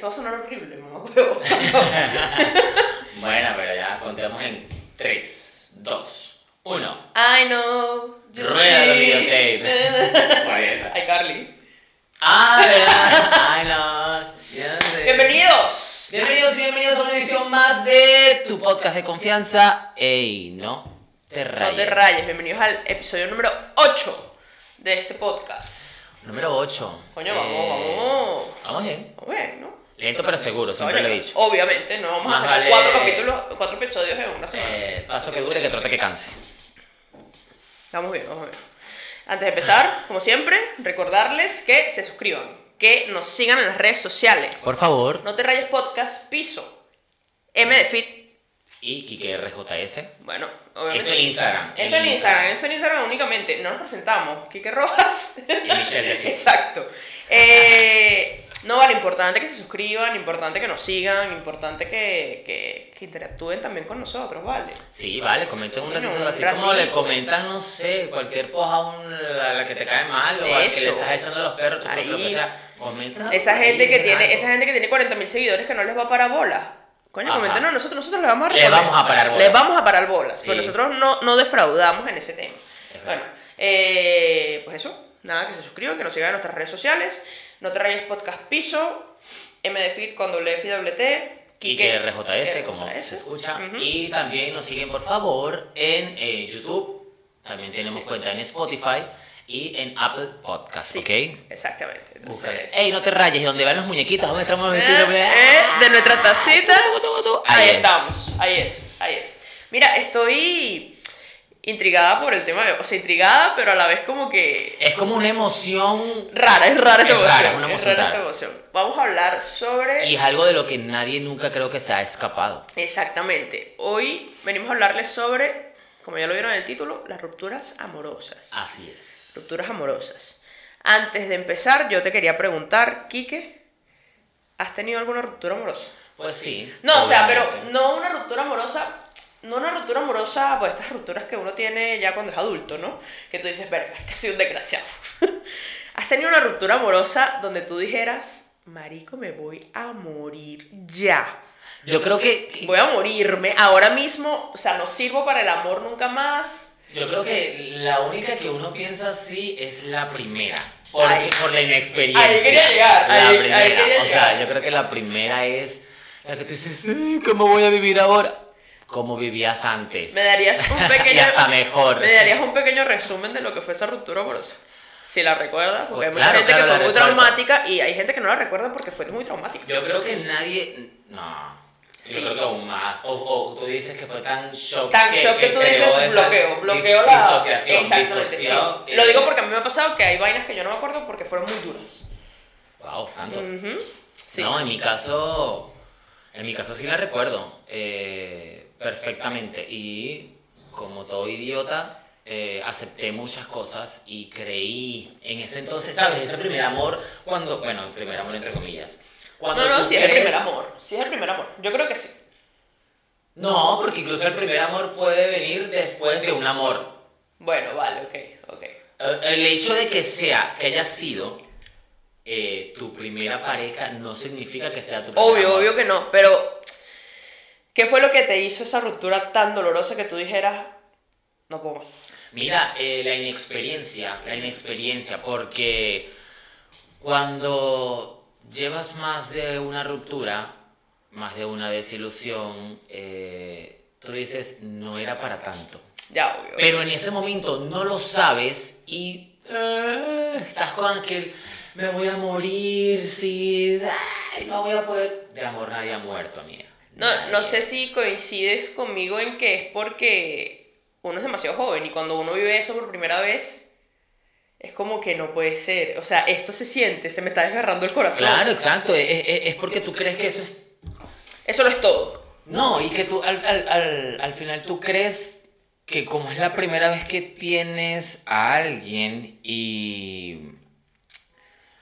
Eso va a sonar horrible, mamá huevo. Bueno, pero ya contemos en 3, 2, 1. I know. Rueda los videotapes. Ay, Carly. Ah, ¿verdad? Ya sé. Bienvenidos. Bienvenidos y bienvenidos a una edición más de tu podcast de confianza. Ey, no te rayes. No te rayes. Bienvenidos al episodio número 8 de este podcast. Número 8. Coño, vamos, vamos. Vamos bien. Vamos bien, ¿no? Lento pero seguro, siempre lo he dicho. Obviamente, no vamos Más a hacer vale- cuatro capítulos, cuatro episodios en una semana. Eh, paso que dure, que trote que canse. Vamos bien, vamos bien. Antes de empezar, como siempre, recordarles que se suscriban, que nos sigan en las redes sociales. Por favor. No te rayes podcast, piso. M de Fit. Y Kike RJS. Bueno, obviamente. Esto en Instagram. Esto en En Instagram, eso en Instagram únicamente. No nos presentamos. Quique Rojas. Y Michelle de Fit. Exacto. Eh, no, vale, importante que se suscriban, importante que nos sigan, importante que, que, que interactúen también con nosotros, ¿vale? Sí, vale, comenten un ratito un así como le comentan, no sé, cualquier poja a, un- a la que te cae mal o al que le estás echando a los perros, tu cosa, lo que Ahí. sea. Comenta Esa gente que tiene, algo. esa gente que tiene 40.000 seguidores que no les va a parar bolas. Coño, Ajá. coméntenos a nosotros, nosotros les vamos a Les vamos a parar bolas. Les vamos a parar bolas, Sí. nosotros no, no defraudamos en ese tema. Es Bueno, eh, pues eso, nada, que se suscriban, que nos sigan en nuestras redes sociales. No te rayes podcast piso, MDFit con doble F y doble T. Kike RJS, como RJS. se escucha. Y también nos siguen, por favor, en eh, YouTube. También tenemos Sí. cuenta en Spotify y en Apple Podcast, Sí, ¿ok? Exactamente. Entonces. Ey, no te rayes, donde van los muñequitos, donde estamos eh, eh, de nuestra tacita. Ahí Ahí, es. estamos, ahí es, ahí es. Mira, estoy intrigada por el tema, de, o sea, intrigada, pero a la vez como que Es como una emoción rara, es rara esta Es emoción. rara, es una emoción rara rara. esta emoción. Vamos a hablar sobre y es algo de lo que nadie nunca creo que se ha escapado. exactamente. Hoy venimos a hablarles sobre, como ya lo vieron en el título, las rupturas amorosas. Así es. Rupturas amorosas. Antes de empezar, yo te quería preguntar, Quique, ¿has tenido alguna ruptura amorosa? Pues sí. No, o sea, pero no una ruptura amorosa, no una ruptura amorosa, pues estas rupturas que uno tiene ya cuando es adulto, ¿no? Que tú dices, verga, que soy un desgraciado. ¿Has tenido una ruptura amorosa donde tú dijeras, marico, me voy a morir ya? Yo creo que. Voy a morirme ahora mismo, o sea, no sirvo para el amor nunca más. Yo creo que la única que uno piensa así es la primera. Porque, Ahí. por la inexperiencia. Ahí quería llegar, La ahí- ahí primera. quería o sea, llegar. yo creo que la primera es la que tú dices, "Ay, ¿cómo voy a vivir ahora? Como vivías antes. Me darías un pequeño, hasta mejor. me darías un pequeño resumen de lo que fue esa ruptura amorosa. Si la recuerdas, porque hay Pues mucha claro, gente claro, que fue muy recuerdo. traumática y hay gente que no la recuerda porque fue muy traumática. Yo creo que nadie. No. Sí. Yo creo que aún más. O, o tú dices que fue tan shock. Tan shock que, tú dices esa bloqueo, bloqueo dis- la Disociación. Exactamente, sí. eh, Lo digo porque a mí me ha pasado que hay vainas que yo no me acuerdo porque fueron muy duras. Wow, tanto. Sí. No, en mi caso, en mi caso sí la recuerdo eh, perfectamente y como todo idiota eh, acepté muchas cosas y creí en ese entonces, ¿sabes? Ese primer amor cuando, bueno, el primer amor entre comillas. Cuando No, no, sí es el primer amor. Sí es el primer amor. Yo creo que sí. No, porque incluso el primer amor puede venir después de un amor. Bueno, vale, ok, ok. El hecho de que sea, que haya sido eh, tu primera pareja no significa que sea tu primer Obvio, amor. obvio que no, pero ¿qué fue lo que te hizo esa ruptura tan dolorosa que tú dijeras, no puedo más? Mira, eh, la inexperiencia, la inexperiencia, porque cuando llevas más de una ruptura, más de una desilusión, eh, tú dices, no era para tanto. Ya, obvio. Pero en ese momento no lo sabes y ah, estás con aquel, me voy a morir, sí, ay, no voy a poder. De amor nadie ha muerto, amiga. No, no sé si coincides conmigo en que es porque uno es demasiado joven y cuando uno vive eso por primera vez, es como que no puede ser. O sea, esto se siente, se me está desgarrando el corazón. Claro, exacto, es, es- es porque tú crees que eso es Eso lo es todo. No, y que tú al, al, al, al final tú crees que como es la primera vez que tienes a alguien y...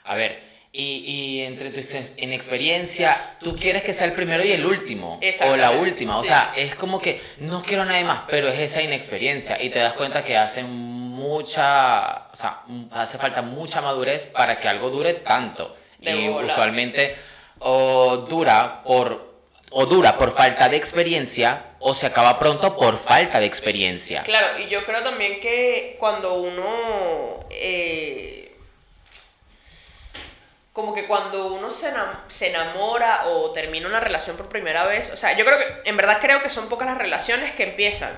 A ver, y, y entre tu ex- inexperiencia, tú quieres que sea el primero y el último, o la última, o sí. sea, es como que no quiero nada más, pero es esa inexperiencia y te das cuenta que hace mucha, o sea, hace falta mucha madurez para que algo dure tanto. De y bola. usualmente o dura por o dura por falta de experiencia o se acaba pronto por falta de experiencia. Claro, y yo creo también que cuando uno eh, como que cuando uno se, enam- se enamora o termina una relación por primera vez, o sea, yo creo que, en verdad creo que son pocas las relaciones que empiezan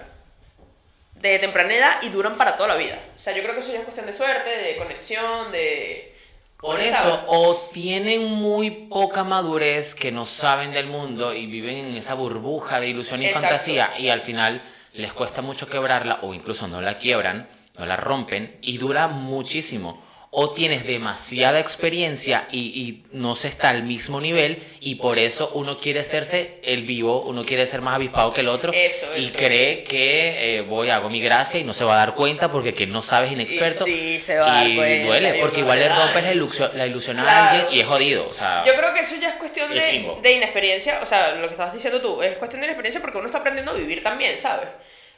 de temprana edad y duran para toda la vida. O sea, yo creo que eso ya es cuestión de suerte, de conexión, de... Por eso, o tienen muy poca madurez que no saben del mundo y viven en esa burbuja de ilusión y Exacto. fantasía y al final les cuesta mucho quebrarla o incluso no la quiebran, no la rompen y dura muchísimo. O tienes demasiada experiencia y, y no se está al mismo nivel y por eso uno quiere hacerse el vivo, uno quiere ser más avispado que el otro Eso, y eso, cree que eh, voy, hago mi gracia y no se va a dar cuenta porque que no sabes inexperto. Y sí, se va a dar Y duele, y porque igual le rompes la ilusión, la ilusión a Claro. alguien y es jodido. O sea, Yo creo que eso ya es cuestión Es de, de inexperiencia, o sea, lo que estabas diciendo tú, es cuestión de inexperiencia porque uno está aprendiendo a vivir también, ¿sabes?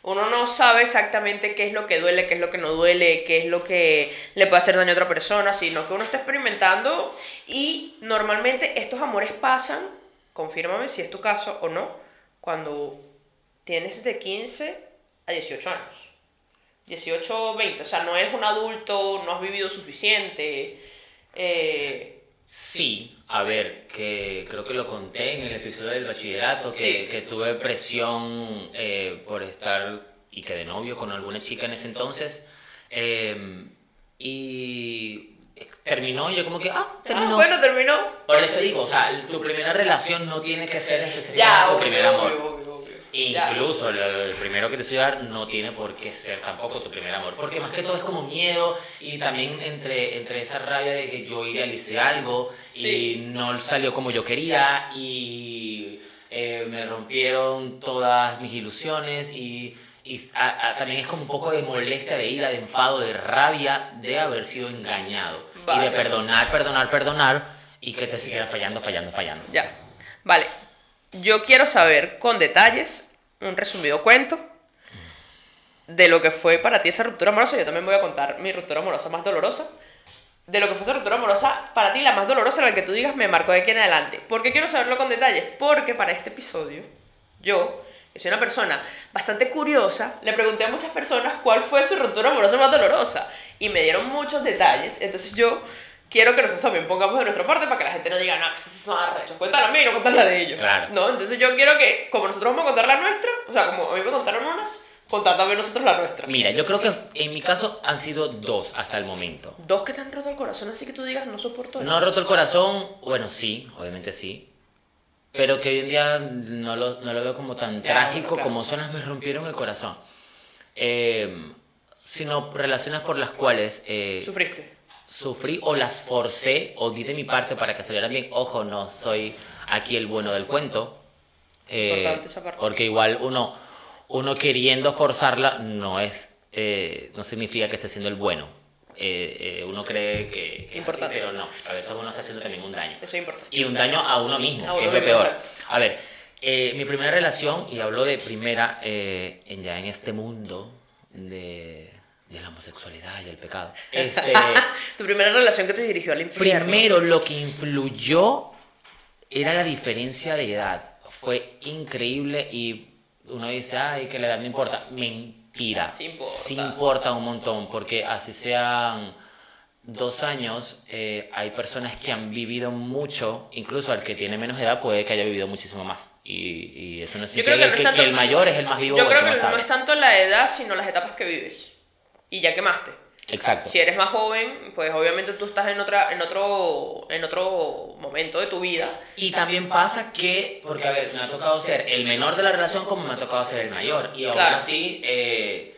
Uno no sabe exactamente qué es lo que duele, qué es lo que no duele, qué es lo que le puede hacer daño a otra persona, sino que uno está experimentando y normalmente estos amores pasan, confírmame si es tu caso o no, cuando tienes de 15 a 18 años. 18 o 20, o sea, no eres un adulto, no has vivido suficiente. Eh, sí, a ver, que creo que lo conté en el episodio del bachillerato, que, Sí. que tuve presión eh, por estar y que de novio con alguna chica en ese entonces. eh, y terminó y yo como que, ah, ah, terminó. bueno, terminó. Por eso digo, o sea, tu primera relación no tiene que ser específicamente tu primer amor. Incluso el, el primero que te estoy dar no tiene por qué ser tampoco tu primer amor. Porque más que todo es como miedo y también entre, entre esa rabia de que yo idealicé algo Sí. y no salió como yo quería y eh, me rompieron todas mis ilusiones y, y a- a- también es como un poco de molestia, de ira, de enfado, de rabia de haber sido engañado. Y Vale. de perdonar, perdonar, perdonar y que te siguiera fallando, fallando, fallando. Ya. Vale. Yo quiero saber con detalles, un resumido cuento de lo que fue para ti esa ruptura amorosa. Yo también voy a contar mi ruptura amorosa más dolorosa. De lo que fue esa ruptura amorosa, para ti la más dolorosa, la que tú digas me marcó de aquí en adelante. ¿Por qué quiero saberlo con detalles? Porque para este episodio, yo, que soy una persona bastante curiosa, le pregunté a muchas personas cuál fue su ruptura amorosa más dolorosa. Y me dieron muchos detalles. Entonces yo quiero que nosotros también pongamos de nuestra parte para que la gente no diga, no, estos son arrechos, cuéntala a mí, no cuéntala de ellos. Claro. No, entonces yo quiero que, como nosotros vamos a contar la nuestra, o sea, como a mí me contaron unas, contar también nosotros la nuestra. Mira, yo creo que en mi caso han sido dos hasta el momento. Dos que te han roto el corazón, así que tú digas, no soporto esto. No ha roto el corazón, bueno, sí, obviamente sí. Pero que hoy en día no lo, no lo veo como tan Ya, trágico claro. como son las me rompieron el corazón. Eh, sino relaciones por las cuales eh, Sufriste. Sufrí o las forcé o di de mi parte para que salieran bien. Ojo, no soy aquí el bueno del cuento. eh, Importante porque igual uno, uno queriendo forzarla no es, eh, no significa que esté siendo el bueno. Eh, eh, uno cree que, que es así, Importante. pero no, a veces uno está haciendo también un daño. Eso es importante. Y un daño a uno mismo, A que uno es lo peor. exacto. A ver, eh, mi primera relación, y hablo de primera eh, en, ya en este mundo de, de la homosexualidad y el pecado. Este, Tu primera relación que te dirigió al infierno. primero lo que influyó era la diferencia de edad. Fue increíble y uno dice, ay, que la edad no importa. Mentira. Sí importa. Sí importa un montón, porque así sean dos años, eh, hay personas que han vivido mucho, incluso al que tiene menos edad puede que haya vivido muchísimo más. Y, y eso no significa que, que, no es que tanto- el mayor es el más vivo Yo creo que no sabe. es tanto la edad, sino las etapas que vives. Y ya quemaste. Exacto. Si eres más joven, pues obviamente tú estás en otra, en otro, en otro momento de tu vida. Y también pasa que, porque a ver, me ha tocado ser el menor de la relación como me ha tocado ser el mayor. Y aún Claro. así, eh,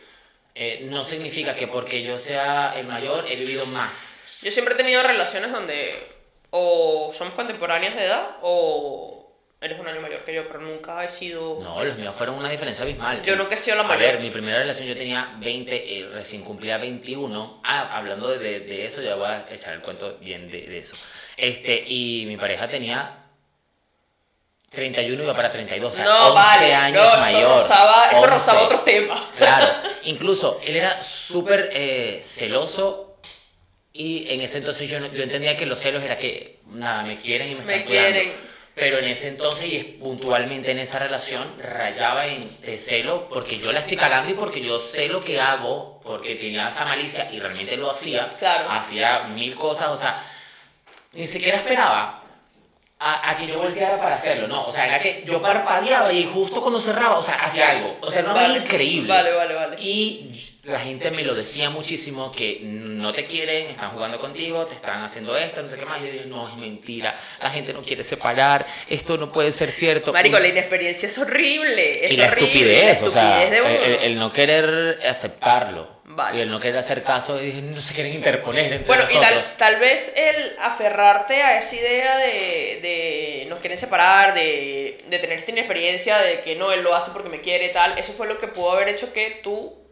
eh, no significa que porque yo sea el mayor he vivido más. Yo siempre he tenido relaciones donde o somos contemporáneas de edad o eres un año mayor que yo, pero nunca he sido... No, los míos fueron una diferencia abismal. Yo nunca he sido la A mayor. ver, mi primera relación yo tenía 20, eh, recién cumplía 21. Ah, hablando de, de- de eso, ya voy a echar el cuento bien de, de eso. Este, y mi pareja tenía 31 y iba para 32, o sea, no, 11 vale, años no, eso mayor. rozaba, eso 11. rozaba otros temas. Claro, incluso él era súper eh, celoso Y en ese entonces yo, yo entendía que los celos era que, nada, me quieren y me, Me están cuidando. Pero en ese entonces y puntualmente en esa relación rayaba en de celo porque yo la estoy cagando y porque yo sé lo que hago, porque tenía esa malicia y realmente lo hacía. Claro. Hacía mil cosas, o sea, ni siquiera esperaba a, a que yo volteara para hacerlo, no. O sea, era que yo parpadeaba y justo cuando cerraba, o sea, hacía algo. O sea, era vaina increíble. Vale, vale, vale. Y la gente me lo decía muchísimo que no te quieren, están jugando contigo, te están haciendo esto, no sé qué más. Yo dije, no, es mentira, la gente no quiere separar, esto no puede ser cierto. Marico, la inexperiencia es horrible. Es y la horrible, estupidez, la o sea, el no querer aceptarlo. Vale. Y el no querer hacer caso, y no se quieren interponer entre Bueno, y tal, tal vez el aferrarte a esa idea de, de nos quieren separar, de, de tener esta inexperiencia, de que no, él lo hace porque me quiere, tal, eso fue lo que pudo haber hecho que tú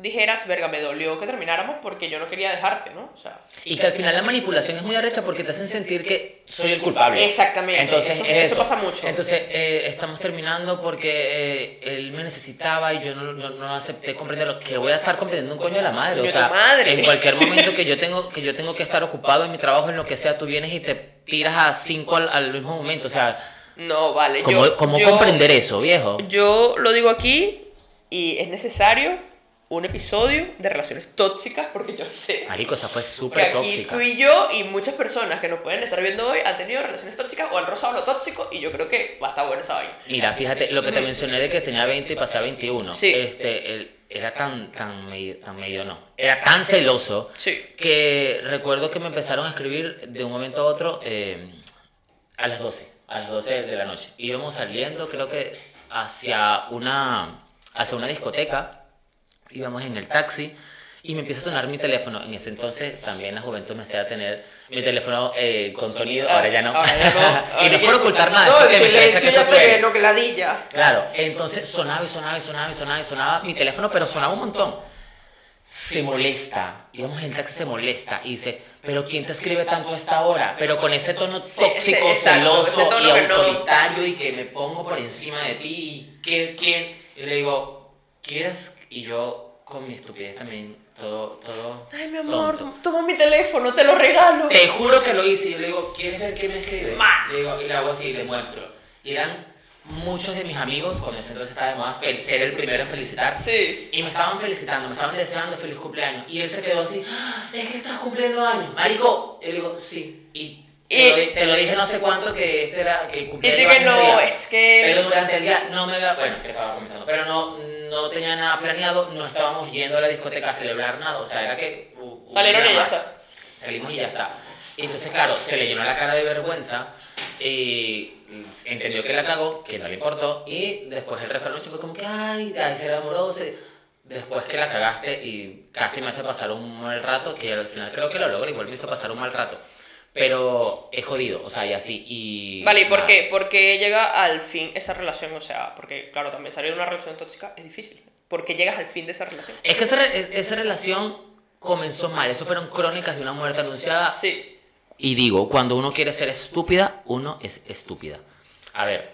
dijeras, verga, me dolió que termináramos porque yo no quería dejarte, ¿no? O sea, Y que al final la manipulación es muy arrecha porque te hacen sentir que soy el culpable. Exactamente, Entonces, eso- es eso pasa mucho. Entonces, eh, estamos terminando porque eh, él me necesitaba y yo no, no, no acepté comprenderlo. Que voy a estar comprendiendo un coño de la madre. O sea, madre. en cualquier momento que yo, tengo, que yo tengo que estar ocupado en mi trabajo, en lo que sea, tú vienes y te tiras a cinco al, al mismo momento. O sea, no, vale. ¿cómo, yo, cómo yo- comprender eso, viejo? Yo lo digo aquí y es necesario un episodio de relaciones tóxicas porque yo sé Marico, esa fue súper tóxica. tú y yo y muchas personas que nos pueden estar viendo hoy han tenido relaciones tóxicas o han rozado lo tóxico y yo creo que va a estar buena esa vaina. Mira, fíjate, lo que te mencioné de que tenía 20 y pasé a 21. Sí. Este, él era tan, tan medio, tan medio no. Era tan celoso Sí. que recuerdo que me empezaron a escribir de un momento a otro eh, a las 12, a las 12 de la noche. Íbamos saliendo, creo que hacia una, hacia una discoteca, íbamos en el taxi y me empieza a sonar mi teléfono. En ese entonces también la juventud me hacía tener mi teléfono eh, con sonido, ahora ya no. Ahora ya no. y no ya- por ocultar nada, No, es el silencio que ya se ve, no que ladilla. Claro, entonces sonaba y sonaba y sonaba y sonaba y sonaba mi teléfono, pero sonaba un montón. Se molesta, íbamos en el taxi, se molesta y dice, pero ¿quién te escribe tanto a esta hora? Pero con ese tono tóxico, ese- celoso ese tono y que no- autoritario y que me pongo por encima de ti y ¿quién? quién? Y le digo, ¿quieres? Y yo con mi estupidez también, todo, todo Ay, mi amor, tonto. toma mi teléfono, te lo regalo. Te juro que lo hice y yo le digo, ¿quieres ver qué me escribe? Le digo, y le hago así, y le muestro. Y eran muchos de mis amigos, cuando ese entonces estaba de moda ser el primero en felicitar. Sí. Y me estaban felicitando, me estaban deseando feliz cumpleaños. Y él se quedó así, "Ah, es que estás cumpliendo años. Marico, y le digo, sí. Y te, Y- lo, te lo dije no sé cuánto que este era, que cumplía tú yo que no, día. es que... Pero durante el día no me había, bueno, que estaba comenzando, pero no, no tenía nada planeado, no estábamos yendo a la discoteca a celebrar nada, o sea, era que... u- Salieron y ya está. Salimos y ya está. Entonces, claro, se le llenó la cara de vergüenza y entendió que la cagó, que no le importó, y después el resto de la noche fue como que, ay, ay, se enamoró, se... Después que la cagaste y casi me hace pasar un mal rato, que al final creo que lo logré, igual me hizo pasar un mal rato. Pero es jodido, o sea, y así, y... Vale, ¿y por qué? ¿Por qué llega al fin esa relación? O sea, porque, claro, también salir de una relación tóxica es difícil. ¿Por qué llegas al fin de esa relación? Es que esa, re- esa relación comenzó mal, eso fueron crónicas de una muerte anunciada. Sí. Y digo, cuando uno quiere ser estúpida, uno es estúpida. A ver,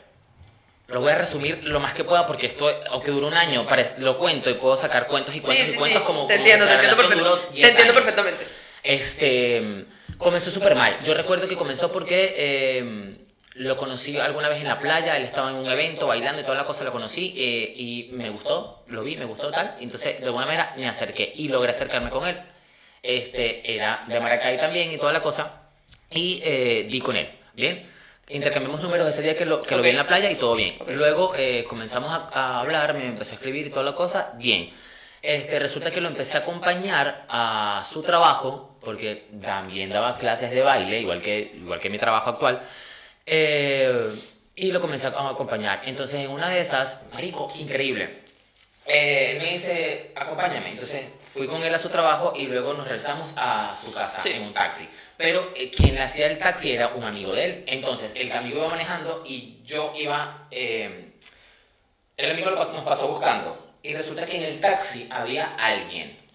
lo voy a resumir lo más que pueda porque esto, aunque duró un año, lo cuento y puedo sacar cuentos y Sí, cuentos sí, y sí. cuentos como... te como entiendo, te entiendo, perfectamente. 10 Te entiendo años. perfectamente. Este, comenzó súper mal. Yo recuerdo que comenzó porque eh, lo conocí alguna vez en la playa, él estaba en un evento bailando y toda la cosa, lo conocí eh, y me gustó, lo vi, me gustó tal. Entonces, de alguna manera me acerqué y logré acercarme con él. Este, era de Maracay también y toda la cosa. Y eh, di con él, ¿bien? Intercambiamos números ese día que lo, que lo vi en la playa y todo bien. Luego eh, comenzamos a, a hablar, me empezó a escribir y toda la cosa, bien. Este, resulta que lo empecé a acompañar a su trabajo, porque también daba clases de baile, igual que, igual que mi trabajo actual, eh, y lo comencé a acompañar. Entonces, en una de esas, marico, increíble. Eh, él me dice, acompáñame. Entonces, fui con él a su trabajo y luego nos regresamos a su casa Sí. en un taxi. Pero eh, quien le hacía el taxi era un amigo de él. Entonces, el amigo iba manejando y yo iba... eh, el amigo nos pasó buscando. Y resulta que en el taxi había alguien.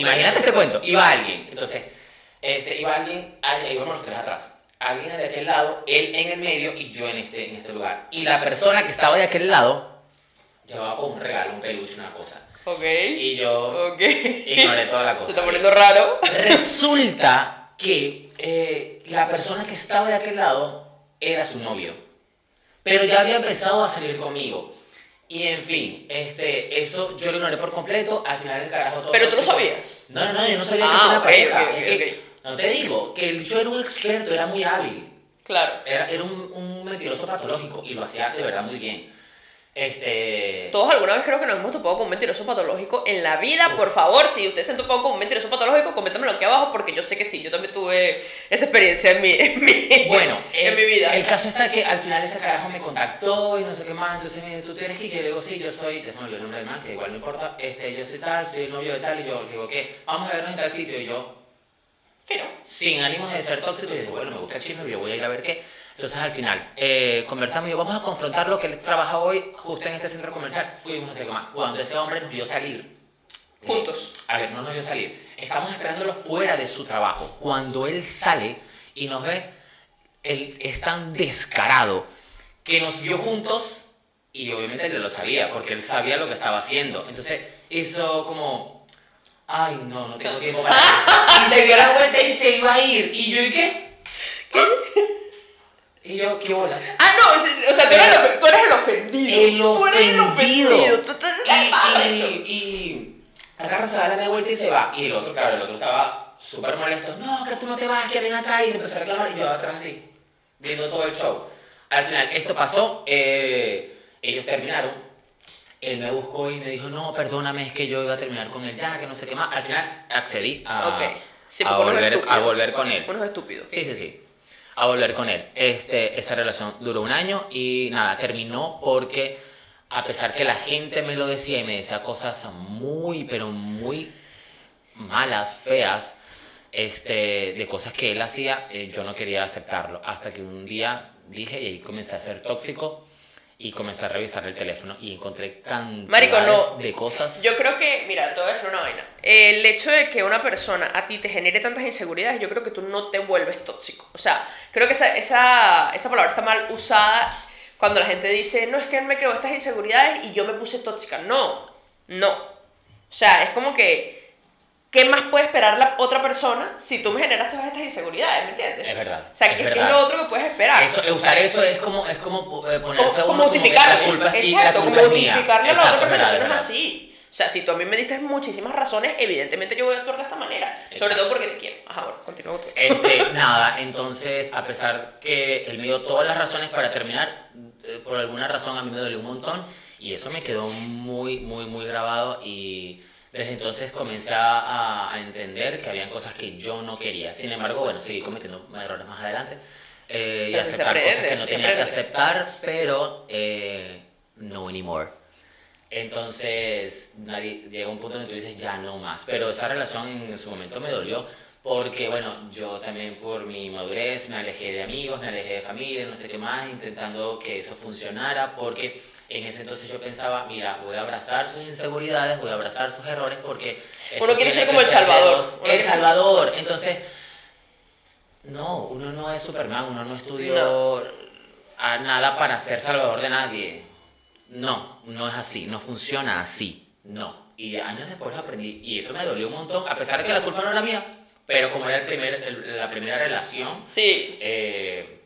Imagínate este cuento. Iba alguien. Entonces, este, iba alguien, allá íbamos los tres atrás. Alguien de aquel lado, él en el medio y yo en este, en este lugar. Y la persona que estaba de aquel lado llevaba como un regalo, un peluche, una cosa. Ok. Y yo Ok. ignoré toda la Se cosa. está poniendo raro. Resulta que eh, la persona que estaba de aquel lado era su novio. Pero ya había empezado a salir conmigo. Y en fin, este, eso yo lo ignoré por completo. Al final el carajo todo. Pero tú lo sabías. No, no, no, yo no sabía que Ah, era una pareja. ok, Es ok, que, No te digo, que el yo era un experto, era muy hábil. Claro. Era, era un, un mentiroso patológico y lo hacía de verdad muy bien. Este. Todos alguna vez creo que nos hemos topado con un mentiroso patológico en la vida. Por favor, si ustedes se han topado con un mentiroso patológico, coméntamelo aquí abajo porque yo sé que sí. Yo también tuve esa experiencia en mi, en mi, Bueno, en el, mi vida. el caso está que al final ese carajo me contactó y no sé qué más, entonces me dijo, ¿tú eres Kike? Y le digo, sí, yo soy, ya se me olvidó el nombre del man, que igual no importa, este, yo soy tal, soy el novio de tal, y yo le digo, ¿qué? Vamos a vernos en tal sitio, y yo, Fino. sin ánimos de ser tóxico, y digo, bueno, me gusta el chisme, yo voy a ir a ver qué. Entonces al final, eh, conversamos y yo, vamos a confrontar lo que él trabaja hoy justo en este centro comercial. Fuimos, qué más. Cuando ese hombre nos vio salir. eh, Juntos. a ver, no nos vio salir. Estamos esperándolo fuera de su trabajo. Cuando él sale y nos ve, él es tan descarado que nos vio juntos y obviamente él lo sabía, porque él sabía lo que estaba haciendo. Entonces hizo como, ay, no, no tengo tiempo para eso. Y se dio la vuelta y se iba a ir. Y yo, ¿y qué? Y yo, ¿qué bolas? Ah, no, o sea, tú eres, el, tú eres el ofendido. El Tú eres el ofendido. ofendido. Tú, eres el más Y, y, y agarra, se da la media vuelta y se va. Y el otro, claro, el otro estaba súper molesto. No, que tú no te vas, que ven acá. Y le empezó a reclamar. Y yo atrás así, viendo todo el show. Al final, esto pasó. eh, ellos terminaron. Él me buscó y me dijo, no, perdóname, es que yo iba a terminar con él ya, que no sé qué más. Al final accedí a, Ok. Sí, a, volver, a volver con él. Unos estúpidos. Sí, sí, sí. A volver con él. Este, esa relación duró un año y nada, terminó porque a pesar que la gente me lo decía y me decía cosas muy, pero muy malas, feas, este, de cosas que él hacía, eh, yo no quería aceptarlo. Hasta que un día dije y ahí comencé a ser tóxico y comencé a revisar el teléfono y encontré cantidades Marico, no. de cosas. Yo creo que, mira, te voy a decir una vaina. El hecho de que una persona a ti te genere tantas inseguridades, yo creo que tú no te vuelves tóxico. O sea, creo que esa, esa, esa palabra está mal usada cuando la gente dice, no, es que él me creó estas inseguridades y yo me puse tóxica. No, no. O sea, es como que, ¿qué más puede esperar la otra persona si tú me generas todas estas inseguridades? ¿Me entiendes? Es verdad. O sea, es ¿qué, verdad. es lo otro que puedes esperar? Eso, usar eso es como, es como eh, ponerse como, a como uno que justificarle. la culpa es- y la Exacto, como justificarle a la otra persona. Eso no es así. O sea, si tú a mí me diste muchísimas razones, evidentemente yo voy a actuar de esta manera. Sobre Exacto. todo porque te quiero. Ajá, bueno, continúa tú. Este, nada, entonces, a pesar que él me dio todas las razones para terminar, eh, por alguna razón a mí me dolió un montón y eso me quedó muy, muy, muy grabado y desde entonces comencé a, a entender que habían cosas que yo no quería. Sin embargo, bueno, seguí cometiendo errores más adelante eh, y aceptar cosas que no tenía que aceptar, pero eh, no anymore. Entonces, nadie, llega un punto donde tú dices, ya no más. Pero esa relación en su momento me dolió porque, bueno, yo también por mi madurez me alejé de amigos, me alejé de familia, no sé qué más, intentando que eso funcionara, porque en ese entonces yo pensaba, mira, voy a abrazar sus inseguridades, voy a abrazar sus errores, porque... Uno quiere ser como el Salvador. Uno El Salvador. Entonces, no, uno no es Superman, uno no estudió a nada para ser salvador de nadie. No, no es así, no funciona así, no. Y años después aprendí y eso me dolió un montón, a pesar de que la culpa no era mía, pero como era el primer, el- la primera relación, Sí, eh,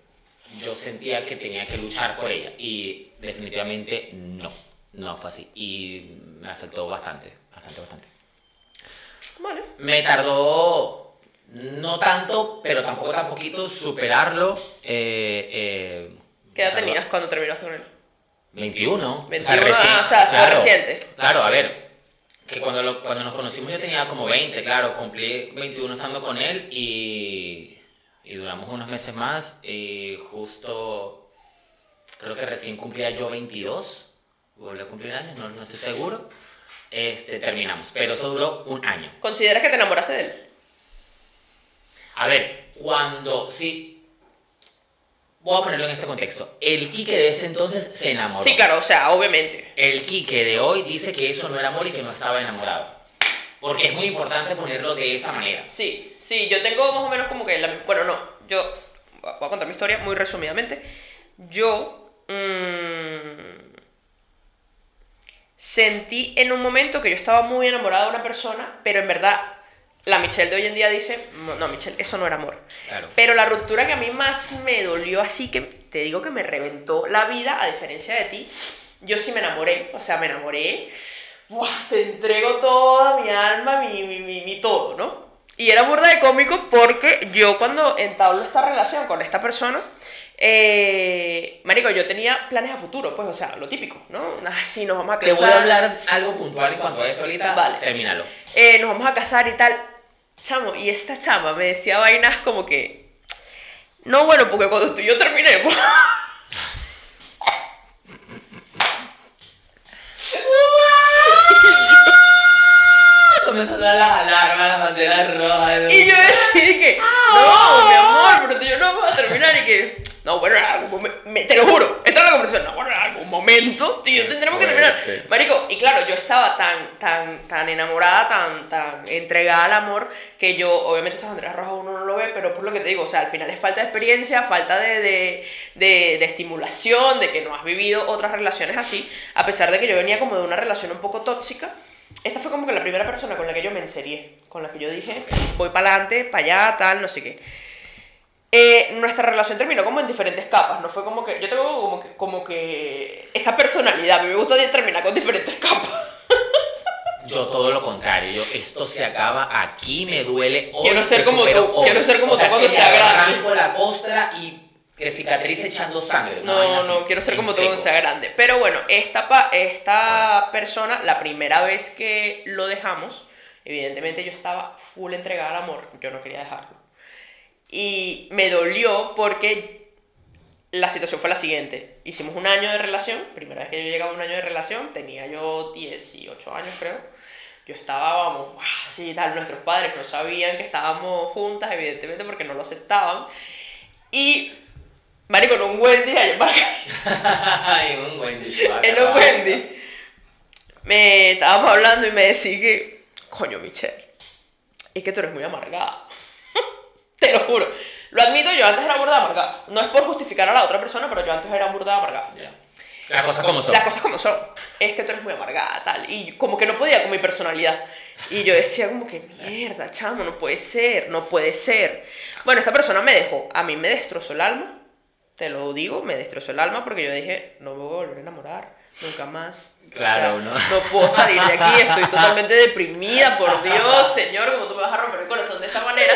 yo sentía que tenía que luchar por ella y definitivamente no, no fue así y me afectó bastante, bastante, bastante. vale. Me tardó no tanto, pero tampoco tan poquito superarlo. eh, eh, ¿Qué edad tenías cuando terminaste con él? 21. 21, recién- ah, o sea, fue reciente. Claro, a ver, que cuando, lo- cuando nos conocimos yo tenía como 20, claro, cumplí 21 estando con él y, y duramos unos meses más y justo, creo que recién cumplía yo 22, volví a cumplir años, no, no estoy seguro, este, terminamos, pero eso duró un año. ¿Consideras que te enamoraste de él? A ver, cuando sí. Voy a ponerlo en este contexto. El Quique de ese entonces se enamoró. Sí, claro, o sea, obviamente. El Quique de hoy dice que eso no era amor y que no estaba enamorado. Porque es muy importante ponerlo de esa manera. Sí, sí, yo tengo más o menos como que la... Bueno, no, yo voy a contar mi historia muy resumidamente. Yo... mm, sentí en un momento que yo estaba muy enamorada de una persona, pero en verdad la Michelle de hoy en día dice, no, Michelle, eso no era amor. Claro. Pero la ruptura que a mí más me dolió así, que te digo que me reventó la vida, a diferencia de ti, yo sí me enamoré, o sea, me enamoré, ¡buah! te entrego toda mi alma, mi, mi, mi, mi todo, ¿no? Y era burda de cómico porque yo cuando entablo esta relación con esta persona, eh, marico, yo tenía planes a futuro, pues, o sea, lo típico, ¿no? Así nos vamos a Te casar. voy a hablar algo puntual en cuanto a eso ahorita. Vale. Termínalo. eh, nos vamos a casar y tal. Chamo, y esta chama me decía vainas como que. No, bueno, porque cuando tú y yo terminemos. Comienzan a sonar las alarmas, las banderas rojas. y yo decía que. No, mi amor, pero yo no vamos a terminar. Y que. No, bueno, en algún momento. me- Te lo juro. Entra en la conversación. No, bueno, en algún momento. Tío, tendremos que terminar. Marico, y claro, yo estaba tan, tan, tan enamorada, tan, tan entregada al amor, que yo, obviamente esas banderas rojas uno no lo ve, pero por lo que te digo, o sea, al final es falta de experiencia, falta de, de, de, de estimulación, de que no has vivido otras relaciones así, a pesar de que yo venía como de una relación un poco tóxica. Esta fue como que la primera persona con la que yo me enserié, con la que yo dije, voy para adelante, para allá, tal, no sé qué. Eh, nuestra relación terminó como en diferentes capas, no fue como que, yo tengo como que, como que esa personalidad, a mí me gusta terminar con diferentes capas. Yo todo lo contrario, yo esto se acaba aquí, me duele hoy. Quiero ser como tú, hoy. quiero ser como O sea, tú cuando me grande. arranco la costra y que cicatrice echando sangre. No, así, no, quiero ser como tú cuando sea grande. Pero bueno, esta, pa- esta persona, la primera vez que lo dejamos, evidentemente yo estaba full entregada al amor, yo no quería dejarlo. Y me dolió porque la situación fue la siguiente. Hicimos un año de relación, primera vez que yo llegaba a un año de relación, tenía yo 18 años creo. Yo estaba, vamos, ¡guau! sí, tal, nuestros padres no sabían que estábamos juntas, evidentemente, porque no lo aceptaban. Y, marico, en un Wendy, allá en Maracay, Ay, un Wendy. en un. Wendy, me estábamos hablando y me decía que, coño, Michelle, es que tú eres muy amargada. Te lo juro. Lo admito, yo antes era burda amargada. No es por justificar a la otra persona, pero yo antes era burda amargada. Ya. Las cosas como son. Las cosas como son. Es que tú eres muy amargada, tal. Y como que no podía con mi personalidad. Y yo decía como que, mierda, chamo, no puede ser, no puede ser. Bueno, esta persona me dejó. A mí me destrozó el alma. Te lo digo, me destrozó el alma porque yo dije, no me voy a volver a enamorar. Nunca más. Claro, O sea, ¿no? No puedo salir de aquí, estoy totalmente deprimida, por Dios, señor, como tú me vas a romper el corazón de esta manera.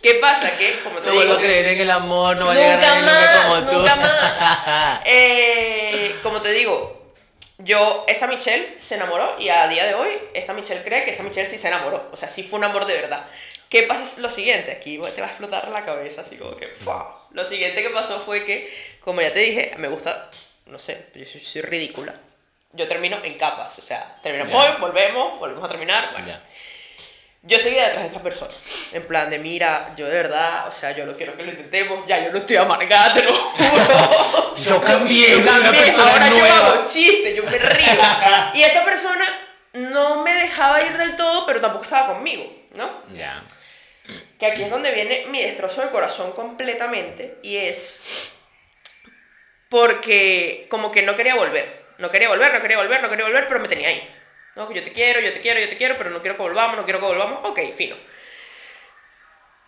¿Qué pasa? Que, como te No digo, vuelvo a creer en el amor, no va a llegar nunca más, como tú. nunca más. Eh, como te digo, yo, esa Michelle se enamoró y a día de hoy, esta Michelle cree que esa Michelle sí se enamoró. O sea, sí fue un amor de verdad. ¿Qué pasa? Es lo siguiente, aquí te va a explotar la cabeza, así como que. ¡fua! Lo siguiente que pasó fue que, como ya te dije, me gusta, no sé, yo soy, soy ridícula. Yo termino en capas, o sea, terminamos hoy, volvemos, volvemos a terminar. Bueno, Ya. yo seguía detrás de esta persona. En plan de, mira, yo de verdad, o sea, yo no quiero que lo intentemos, ya yo no estoy amargada, te lo juro. Yo cambié, Yo soy una cambié, ahora yo nueva. hago chistes, yo me río. Y esta persona no me dejaba ir del todo, pero tampoco estaba conmigo, ¿no? Ya. Que aquí es donde viene mi destrozo de corazón completamente y es porque como que no quería volver. No quería volver, no quería volver, no quería volver, pero me tenía ahí. No, que yo te quiero, yo te quiero, yo te quiero, pero no quiero que volvamos, no quiero que volvamos. Ok, fino.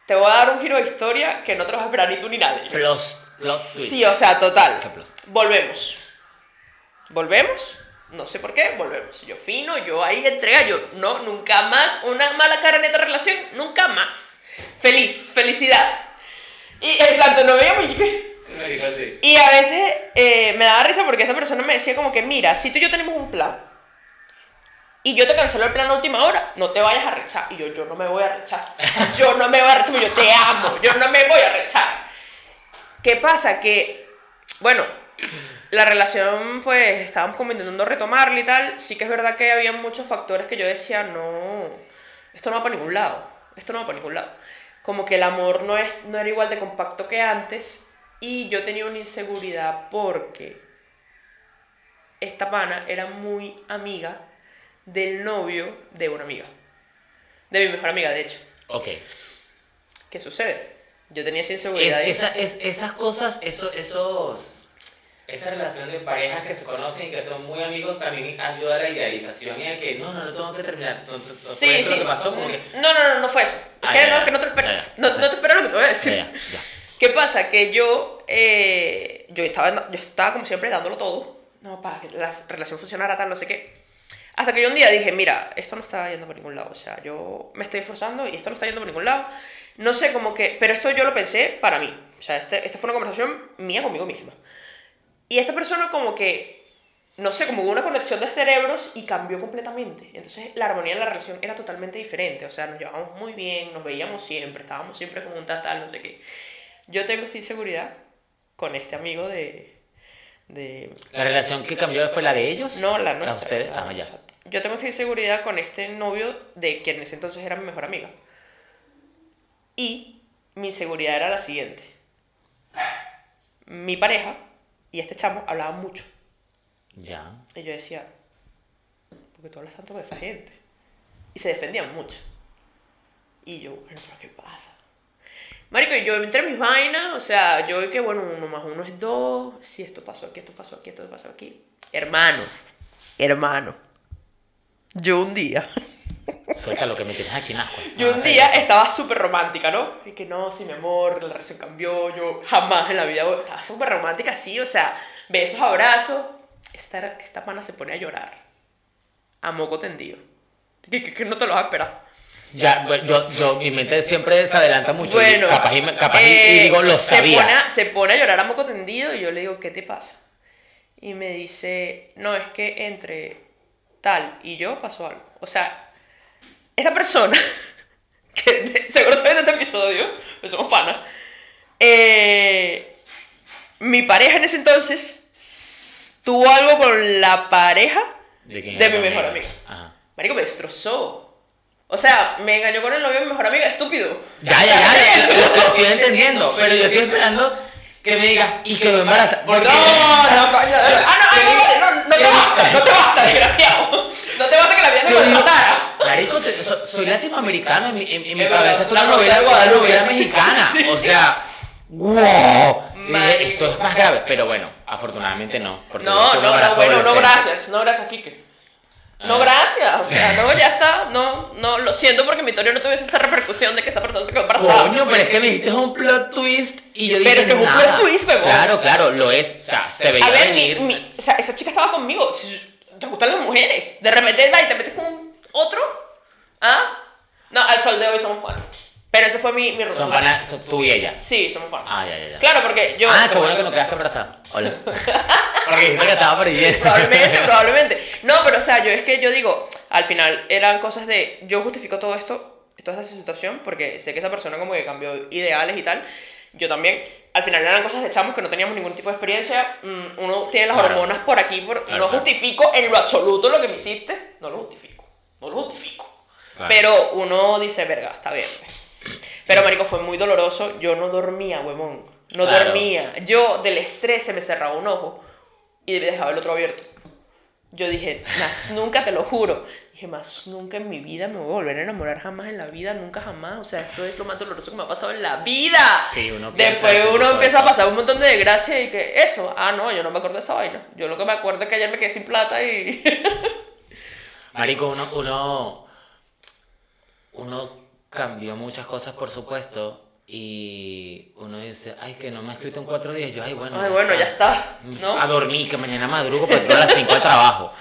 Te voy a dar un giro de historia que no te lo vas a esperar ni tú ni nadie. Plus, plot twist. Sí, o sea, total. ¿Qué plus? Volvemos. Volvemos. No sé por qué, volvemos. Yo fino, yo ahí entrega, yo no, nunca más una mala cara en esta relación, nunca más. Feliz, felicidad. Y exacto, no veíamos y así. Y a veces eh, me daba risa porque esta persona me decía como que, mira, si tú y yo tenemos un plan y yo te cancelo el plan a última hora, no te vayas a rechar. Y yo, yo no me voy a rechar. Yo no me voy a rechar, yo te amo, yo no me voy a rechar. ¿Qué pasa? Que, bueno, la relación, pues, estábamos como intentando retomarla y tal. Sí que es verdad que había muchos factores que yo decía, no, esto no va para ningún lado. Esto no va para ningún lado. Como que el amor no, es, no era igual de compacto que antes. Y yo tenía una inseguridad porque esta pana era muy amiga del novio de una amiga. De mi mejor amiga, de hecho. Ok. ¿Qué sucede? Yo tenía esa Es- inseguridad. ahí. esa- es- esas cosas, eso, esos, esa relación de parejas que se conocen y que son muy amigos también ayuda a la idealización y a que no, no, no tengo que terminar. No, no, no Sí, fue eso sí. lo que pasó, como que. No, no, no, no fue eso. Es Ah, que, ya, no, que no te esperas. ya, No, no te esperas lo que te voy a decir. Ya, ya. ¿Qué pasa? Que yo, eh, yo, estaba, yo estaba como siempre dándolo todo, no, para que la relación funcionara tal, no sé qué. Hasta que yo un día dije, mira, esto no está yendo por ningún lado, o sea, yo me estoy esforzando y esto no está yendo por ningún lado. No sé, como que, pero esto yo lo pensé para mí, o sea, este, esta fue una conversación mía conmigo misma. Y esta persona como que, no sé, como hubo una conexión de cerebros y cambió completamente. Entonces la armonía de la relación era totalmente diferente, o sea, nos llevábamos muy bien, nos veíamos siempre, estábamos siempre juntas, tal, no sé qué. Yo tengo esta inseguridad con este amigo de... de ¿La relación que cambió fue la de ellos? no, la ¿La nuestra. de ustedes? Ah, ya. Yo tengo esta inseguridad con este novio de quien en ese entonces era mi mejor amiga. Y mi inseguridad era la siguiente. Mi pareja y este chamo hablaban mucho. Ya. Y yo decía, ¿por qué tú hablas tanto con esa gente? Y se defendían mucho. Y yo, bueno, pero ¿qué pasa? Marico, yo entre mis vainas, o sea, yo que, bueno, uno más uno es dos, si esto pasó aquí, esto pasó aquí, esto pasó aquí. Hermano, hermano, yo un día, Suelta lo que me tienes aquí en asco. yo No, un día estaba súper romántica, ¿no? Y que no, sí, mi amor, la relación cambió, yo jamás en la vida, estaba súper romántica así, o sea, besos, abrazos. Esta, esta pana se pone a llorar, a moco tendido. Que, que, que no te lo vas a esperar. Ya, bueno, yo, yo, mi mente siempre se adelanta mucho. y Bueno, capaz y, capaz y- y eh, digo, lo se sabía. pone, a, se pone a llorar a moco tendido y yo le digo, ¿qué te pasa? Y me dice, no, es que entre tal y yo pasó algo. O sea, esta persona, que de- seguro está viendo este episodio, pues somos panas, eh, mi pareja en ese entonces tuvo algo con la pareja ¿De, mi mejor amiga? Ajá. Marico, me destrozó. O sea, me engañó con el novio de mi mejor amiga, estúpido. Ya, ya, ya, ya, lo, estoy entendiendo, pero yo estoy esperando que me digas y quedó embarazada. No, no, coño. Ah, no, ah, no, no, te basta, no te basta, desgraciado. No te basta que la vida me contratara. Marico, te- so- soy latinoamericano, en mi, en, en mi cabeza esto es una novela, de Guadalupe. mexicana. Sí. O sea, wow. Esto es más grave, pero bueno, afortunadamente no. Porque No, no, no, bueno, no, gracias, no, gracias, Kike. No, gracias, o sea, no, ya está, no, no, lo siento porque mi historia no tuviese esa repercusión de que esta persona se quedó embarazada. Coño, pero es que me dijiste un plot twist y yo dije Pero que es un plot twist, huevón. Claro, claro, lo es. O sea, se veía A ver, mi, venir. mi- o sea, esa chica estaba conmigo, te gustan las mujeres, de repente va y te metes con otro, ¿ah? No, al sol de hoy somos panas. Pero ese fue mi, mi Son panas, tú y ella. Sí, somos panas. Ah, ya, ya, ya. Claro, porque yo... ah, qué bueno que no quedaste embarazada. Hola. Porque dijiste que estaba perdiendo. Probablemente, probablemente. No, pero o sea, yo es que yo digo, al final eran cosas de, yo justifico todo esto, toda esta situación, porque sé que esa persona como que cambió ideales y tal, yo también. Al final eran cosas de chamos que no teníamos ningún tipo de experiencia, mm, uno tiene las Claro. hormonas por aquí, por- Claro, no claro. justifico en lo absoluto lo que me hiciste, no lo justifico, no lo justifico. Pero uno dice, verga, está bien. Pues". Pero, marico, fue muy doloroso. Yo no dormía, huevón. No Claro. dormía. Yo, del estrés, se me cerraba un ojo y dejaba el otro abierto. Yo dije, más nunca, te lo juro. Dije, más nunca en mi vida me voy a volver a enamorar jamás en la vida, nunca jamás. O sea, esto es lo más doloroso que me ha pasado en la vida. Sí, uno Después uno empieza a pasar un montón de desgracia y que eso, ah, no, yo no me acuerdo de esa vaina. Yo lo que me acuerdo es que ayer me quedé sin plata y... Marico, uno, uno, uno cambió muchas cosas, por supuesto, y uno dice, ay, que no me ha escrito en cuatro días. Yo, ay, bueno. Ay, bueno, ya está, ¿no? A dormir, que mañana madrugo, porque a las 5 de trabajo.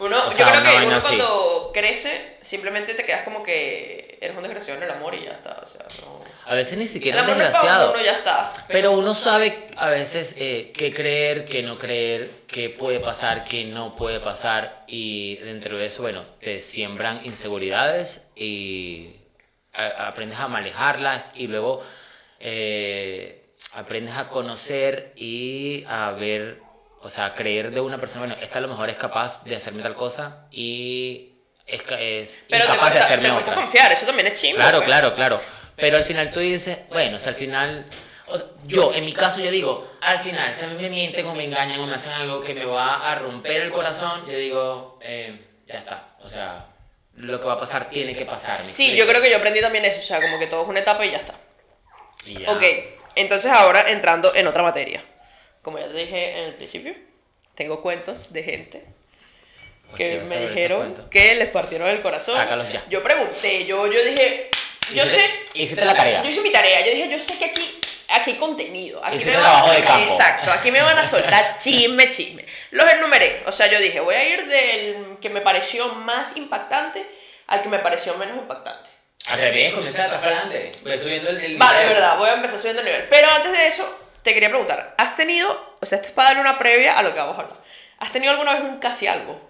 Uno, O sea, yo creo que uno cuando crece, simplemente te quedas como que eres un desgraciado en el amor y ya está. O sea, no. A veces ni siquiera es desgraciado. uno, ya está. Pero uno sabe a veces eh, qué creer, qué no creer, qué puede pasar, qué no puede pasar. Y dentro de eso, bueno, te siembran inseguridades y a- aprendes a manejarlas y luego eh, aprendes a conocer y a ver, o sea, a creer de una persona, bueno, esta a lo mejor es capaz de hacerme tal cosa y es, es Pero incapaz de cuesta, hacerme te otras. confiar, eso también es chimbo. Claro, pues. claro, claro. Pero al final tú dices, bueno, si al final, o sea, yo, en mi caso, yo digo, al final, si me mienten o me engañan o me hacen algo que me va a romper el corazón, yo digo, eh, ya está. O sea, lo que va a pasar tiene que pasar. ¿me Sí, yo creo que yo aprendí también eso, o sea, como que todo es una etapa y ya está. Y ya. Ok, entonces ahora entrando en otra materia. como ya te dije en el principio, tengo cuentos de gente Pues que me dijeron que les partieron el corazón. Sácalos ya. Yo pregunté, yo, yo dije, yo sé, Hiciste la tarea. yo hice mi tarea, yo dije, yo sé que aquí, aquí hay contenido, aquí me van a trabajo de soltar- campo. exacto, aquí me van a soltar chisme, chisme. Los enumeré, o sea, yo dije, voy a ir del que me pareció más impactante al que me pareció menos impactante. Al revés, comienza de atrás para adelante. Voy subiendo el, el Vale, es video. verdad, voy a empezar subiendo el nivel. Pero antes de eso, te quería preguntar, ¿has tenido, o sea, esto es para darle una previa a lo que vamos a hablar, ¿has tenido alguna vez un casi algo?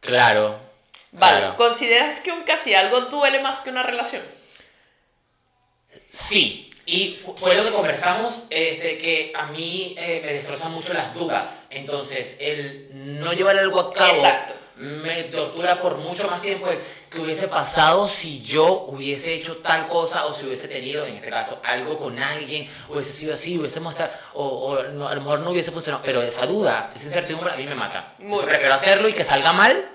Claro. Vale, claro. ¿consideras que un casi algo duele más que una relación? Sí, y fu- fue lo que conversamos, este, que a mí eh, me destrozan mucho las dudas. Entonces, el no llevar algo a cabo Exacto. me tortura por mucho más tiempo el que hubiese pasado si yo hubiese hecho tal cosa o si hubiese tenido, en este caso, algo con alguien, hubiese sido así, hubiésemos estar, o, o no, a lo mejor no hubiese funcionado. Pero esa duda, esa incertidumbre a mí me mata. Muy Entonces, bien. prefiero hacerlo y que salga mal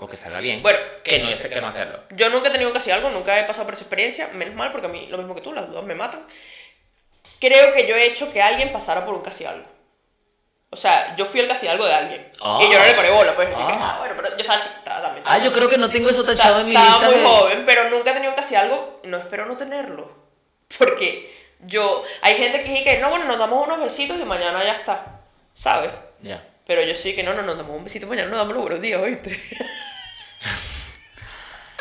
o que salga bien. Bueno. que no, que no hacerlo. Yo nunca he tenido un casi algo, nunca he pasado por esa experiencia, menos mal, porque a mí lo mismo que tú, las dudas me matan. Creo que yo he hecho que alguien pasara por un casi algo. O sea, yo fui el casi algo de alguien. Ah. Y yo no le paré bola, pues. Dije, Ah. ah, bueno, pero yo estaba chiquita también. Ah, yo creo que no tengo eso Estaba, tachado en mi estaba lista. muy de- joven, pero nunca he tenido casi algo. No espero no tenerlo. Porque yo. Hay gente que dice que no, bueno, nos damos unos besitos y mañana ya está. ¿Sabes? Ya. Pero yo sí que no, no, nos damos un besito mañana, nos damos los buenos días, ¿oíste?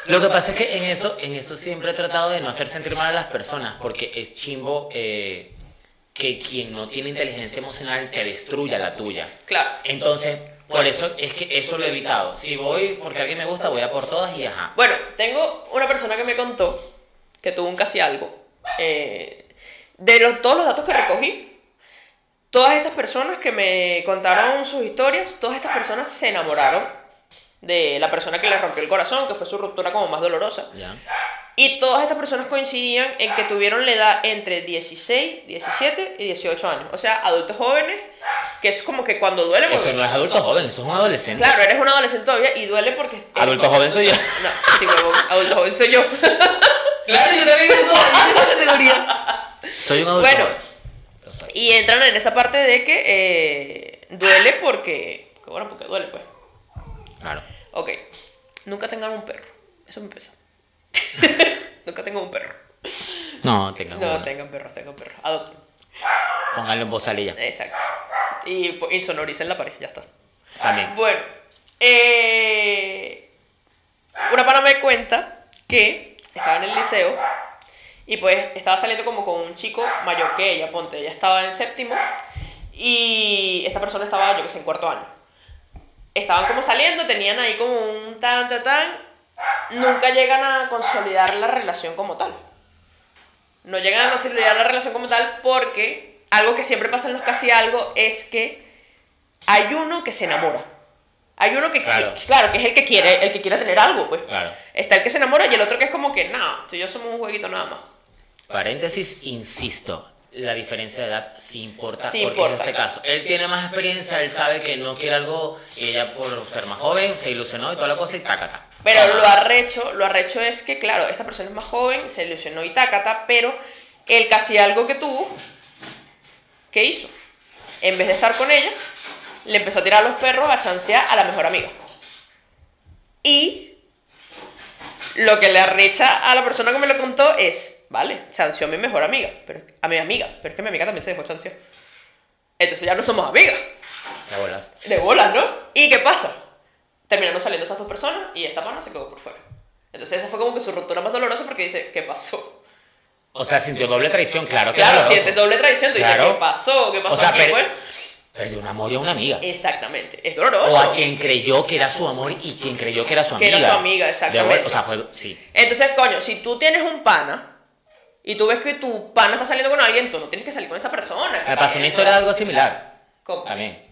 Lo que pasa es que en eso, en eso siempre he tratado de no hacer sentir mal a las personas, porque es chimbo eh, que quien no tiene inteligencia emocional te destruya la tuya. Claro. Entonces, por eso es que eso lo he evitado. Si voy porque alguien me gusta, voy a por todas y ajá. Bueno, tengo una persona que me contó que tuvo un casi algo. Eh, de los, todos los datos que recogí, todas estas personas que me contaron sus historias, todas estas personas se enamoraron de la persona que les rompió el corazón, que fue su ruptura como más dolorosa. Ya. Y todas estas personas coincidían en que tuvieron la edad entre 16, 17 y 18 años. O sea, adultos jóvenes, que es como que cuando duele... Eso porque- no es adulto joven, eso es un adolescente. Claro, eres un adolescente todavía y duele porque... Adulto joven soy yo. No, sí, huevón, adulto joven soy yo. Claro, yo también soy esa categoría. Soy un adulto Bueno. joven. Y entran en esa parte de que eh, duele porque... que Bueno, porque duele, pues. Claro. Ok, nunca tengan un perro. Eso me pesa. nunca tengan un perro. No, tengan No, uno. tengan perros, tengan perros. Adopten. Pónganlo en voz alilla. Exacto. Y, po- y sonoricen la pared, ya está. También. Bueno, eh, una pana me cuenta que estaba en el liceo y pues estaba saliendo como con un chico mayor que ella, ponte, ella estaba en séptimo y esta persona estaba, yo que sé, en cuarto año. Estaban como saliendo, tenían ahí como un tan, tan, tan, nunca llegan a consolidar la relación como tal. No llegan a consolidar la relación como tal porque algo que siempre pasa en los casi algo es que hay uno que se enamora. Hay uno que Claro. qui- claro, que es el que quiere, el que quiere tener algo, pues. Claro. Está el que se enamora y el otro que es como que, no, tú y yo somos un jueguito nada más. Paréntesis, insisto, la diferencia de edad sí importa. Sí porque importa. en este caso, él tiene más experiencia, él sabe que no quiere algo, y ella por ser más joven se ilusionó y toda la cosa y tácata. Pero lo arrecho, lo arrecho es que, claro, esta persona es más joven, se ilusionó y tácata, pero el casi algo que tuvo, ¿qué hizo? En vez de estar con ella, le empezó a tirar a los perros a chancear a la mejor amiga. Y lo que le arrecha a la persona que me lo contó es, vale, chanceó a mi mejor amiga, pero a mi amiga, pero es que mi amiga también se dejó chancear. Entonces ya no somos amigas. Ya bolas. De bolas, ¿no? ¿Y qué pasa? Terminaron saliendo esas dos personas y esta pana se quedó por fuera. Entonces esa fue como que su ruptura más dolorosa porque dice, ¿qué pasó? O sea, sintió doble traición, claro que Claro, es si doloroso. es doble traición, tú Claro. dices, ¿qué pasó? ¿Qué pasó O sea, aquí, pero- pues? Perdió un amor y a una amiga. Exactamente, es O doloroso. a quien creyó que era su amor y quien creyó que era su Que amiga. era su amiga, De exactamente. O sea, fue. Sí. Entonces, coño, si tú tienes un pana y tú ves que tu pana está saliendo con alguien, tú no tienes que salir con esa persona. Me pasó una historia de algo similar. ¿Cómo? También.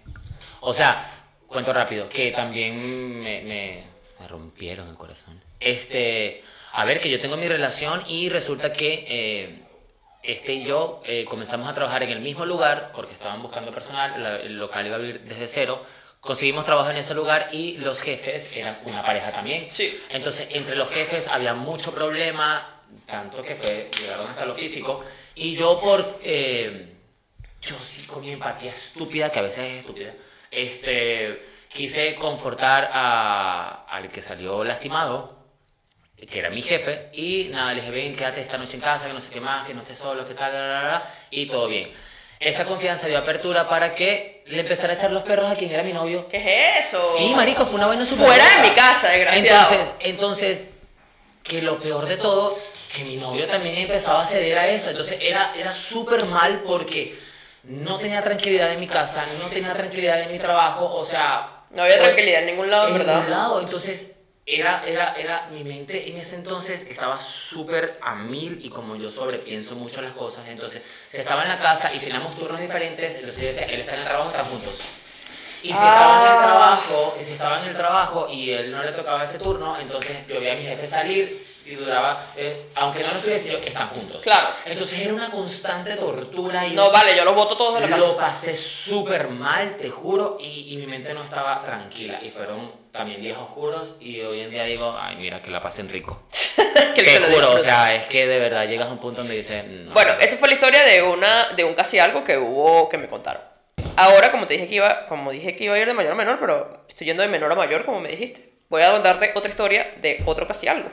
O sea, cuento rápido, que también me, me, me rompieron el corazón. Este, a ver, que yo tengo mi relación y resulta que eh, este y yo eh, comenzamos a trabajar en el mismo lugar porque estaban buscando personal, la- el local iba a abrir desde cero. Conseguimos trabajo en ese lugar y los jefes eran una pareja también. Sí. Entonces, entre los jefes había mucho problema, tanto que fue, llegaron hasta lo físico. Y yo por... eh, yo sí con mi empatía estúpida, que a veces es estúpida, este, quise confortar a, al que salió lastimado, que era mi jefe, y nada, le dije, ven, quédate esta noche en casa, que no sé qué más, que no estés solo, que tal, bla, bla, bla, y todo bien. Esa confianza dio apertura para que le empezara a echar los perros a quien era mi novio. ¿Qué es eso? Sí, marico, fue una buena super Fuera de mi casa, desgraciado. Entonces, entonces, que lo peor de todo, que mi novio también empezaba a ceder a eso. Entonces era, era súper mal porque no tenía tranquilidad en mi casa, no tenía tranquilidad en mi trabajo, o sea... No había tranquilidad en ningún lado, en ¿verdad? ningún lado. Entonces, era, era, era, mi mente en ese entonces estaba súper a mil y como yo sobrepienso mucho las cosas, entonces, si estaba en la casa y teníamos turnos diferentes, entonces yo decía, él está en el trabajo, están juntos. Y si estaba en el Ah. trabajo, y si estaba en el trabajo y él no le tocaba ese turno, entonces yo veía a mi jefe salir y duraba, eh, aunque no lo estuviese yo, están juntos. Claro. Entonces era una constante tortura y No, vale, yo los voto todos de la casa. lo pasé súper mal, te juro, y, y mi mente no estaba tranquila. Y fueron también días oscuros y hoy en día digo, ay, mira, que la pasen rico. que te juro, o disfruta. sea, es que de verdad llegas a un punto donde dices, no. Bueno, esa fue la historia de una de un casi algo que hubo que me contaron. Ahora, como te dije que iba, como dije que iba a ir de mayor a menor, pero estoy yendo de menor a mayor, como me dijiste. Voy a contarte otra historia de otro casi algo.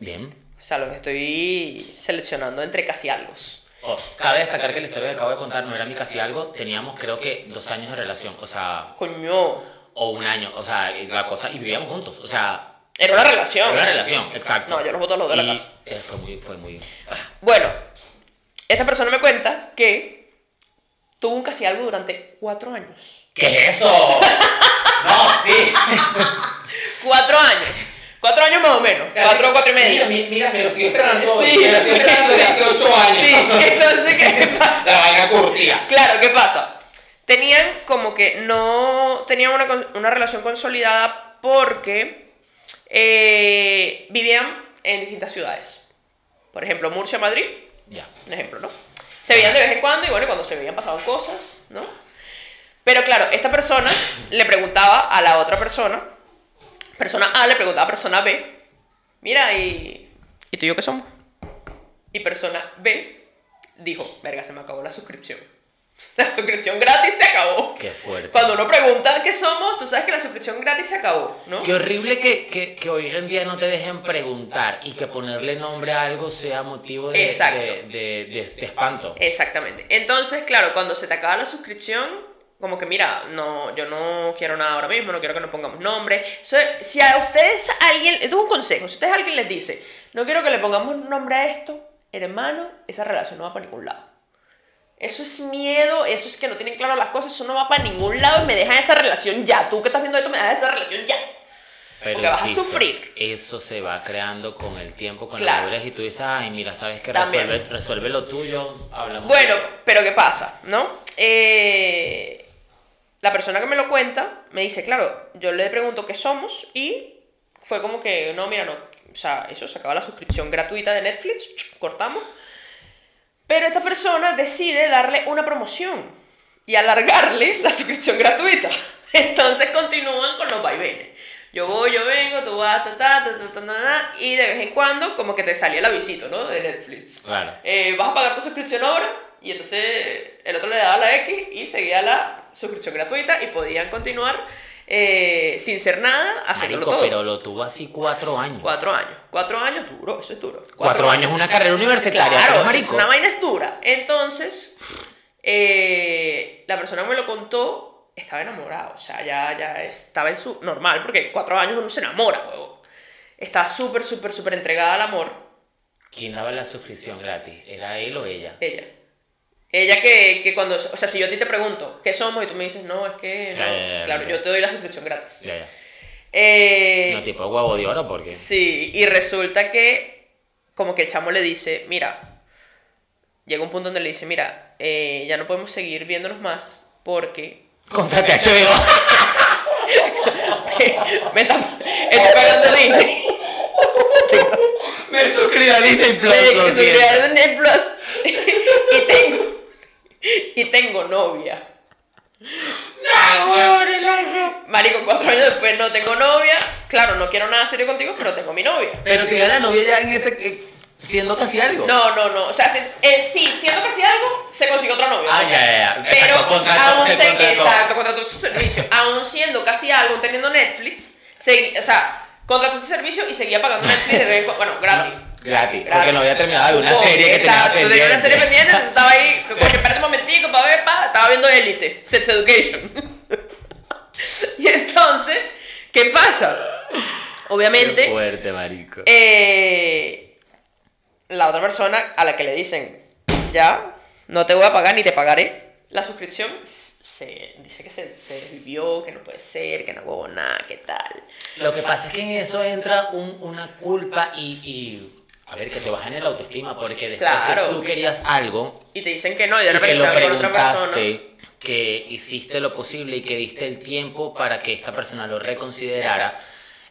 Bien. O sea, los estoy seleccionando entre casi algos. Oh, cabe destacar que la historia que acabo de contar no era mi casi algo, teníamos creo que dos años de relación, o sea, Coño. o un año, o sea, la cosa, y vivíamos juntos, o sea, Era una relación. era una relación, exacto. No, yo los voto a los de la casa. eh, fue muy, fue muy... Bueno, esta persona me cuenta que tuvo un casi algo durante cuatro años. ¿Qué es eso? no, sí. Cuatro años. Cuatro años más o menos. Cuatro o cuatro y medio. Mira, mira, me lo estoy estrenando Sí. Me lo estoy estrenando desde hace ocho años. Sí, entonces, ¿qué pasa? La vaina curtida. Claro, ¿qué pasa? Tenían como que no tenían una, una relación consolidada porque eh, vivían en distintas ciudades. Por ejemplo, Murcia, Madrid, Ya. un ejemplo, ¿no? Se veían de vez en cuando y bueno, cuando se veían pasaban cosas, ¿no? Pero claro, esta persona le preguntaba a la otra persona, persona A le preguntaba a persona B, mira, ¿y, ¿y tú y yo qué somos? Y persona B dijo, verga, se me acabó la suscripción. La suscripción gratis se acabó. Qué fuerte. Cuando uno pregunta qué somos, tú sabes que la suscripción gratis se acabó, ¿no? Qué horrible que, que, que hoy en día no te dejen preguntar y que ponerle nombre a algo sea motivo de, de- de- de espanto. Exactamente. Entonces, claro, cuando se te acaba la suscripción, como que mira, no, yo no quiero nada ahora mismo, no quiero que nos pongamos nombre. So, si a ustedes alguien, esto es un consejo, si ustedes alguien les dice, no quiero que le pongamos nombre a esto, hermano, esa relación no va para ningún lado. Eso es miedo, eso es que no tienen claro las cosas, eso no va para ningún lado y me dejan esa relación ya. Tú que estás viendo esto, me dejas esa relación ya. Pero porque vas a sufrir. Eso se va creando con el tiempo, con Claro. la madurez y tú dices, ay, mira, sabes que resuelve lo tuyo, hablamos. Bueno, pero ¿qué pasa? ¿No? Eh, la persona que me lo cuenta me dice, claro, yo le pregunto qué somos y fue como que, no, mira, no, o sea, eso se acaba la suscripción gratuita de Netflix, cortamos. Pero esta persona decide darle una promoción y alargarle la suscripción gratuita. Entonces continúan con los vaivenes. Yo voy, yo vengo, tú vas, ta, ta, ta, ta, ta, ta, ta, y de vez en cuando como que te salía el avisito, ¿no? De Netflix Claro. eh, vas a pagar tu suscripción ahora y entonces el otro le daba la X y seguía la suscripción gratuita y podían continuar eh, sin ser nada haciéndolo Marico, todo. pero lo tuvo así cuatro años. Cuatro años. Cuatro años duro, eso es duro. Cuatro años una carrera universitaria. Claro, ¿tú, eso es marico? una vaina es dura. Entonces, eh, la persona me lo contó estaba enamorada. O sea, ya, ya estaba en su normal, porque cuatro años uno se enamora, huevo. Estaba súper, súper, súper entregada al amor. ¿Quién daba la suscripción gratis? ¿Era él o ella? Ella. Ella que, que cuando, o sea, si yo a ti te pregunto, ¿qué somos? Y tú me dices, no, es que, no. Ya, ya, ya, claro, yo te doy la suscripción gratis. Ya, ya. Eh, No, tipo huevo de oro, porque. sí, y resulta que, como que el chamo le dice, mira, llega un punto donde le dice, mira, eh, ya no podemos seguir viéndonos más porque Contrate a HBO. me está, pagando Disney. Me suscribí a Disney Plus. Me siento. a Disney Plus y tengo, y tengo novia. Marico, cuatro años después no tengo novia. Claro, no quiero nada serio contigo, pero tengo mi novia. Pero tenía la novia ya en ese. eh, Siendo casi algo. No, no, no. O sea, si- eh, sí, siendo que hacía algo, se consiguió otro novio. Ah, ¿no? ya, ya, ya. Pero Exacto, contrató, aún se contrató. exacto, contrató su servicio. aún siendo casi algo, aún teniendo Netflix, segui- o sea, contrató este servicio y seguía pagando Netflix de vez en cuando. Bueno, gratis. Gratis, Gratis. porque no había terminado de una Supongo, serie que exacto, tenía pendiente. una serie pendiente, estaba ahí, coño, espérate un momentico para ver, pa, estaba viendo Elite, Sex Education. y entonces, ¿qué pasa? Qué Obviamente, fuerte, marico. eh, la otra persona a la que le dicen, ya, no te voy a pagar ni te pagaré la suscripción, se dice que se, se desvivió, que no puede ser, que no hubo nada, que tal. Lo que pasa es que en eso entra un- una culpa y, y, a ver, que te baja en el autoestima, porque después Claro. que tú querías algo Y te dicen que no, y de y que repente lo preguntaste, que hiciste lo posible y que diste el tiempo para que esta persona lo reconsiderara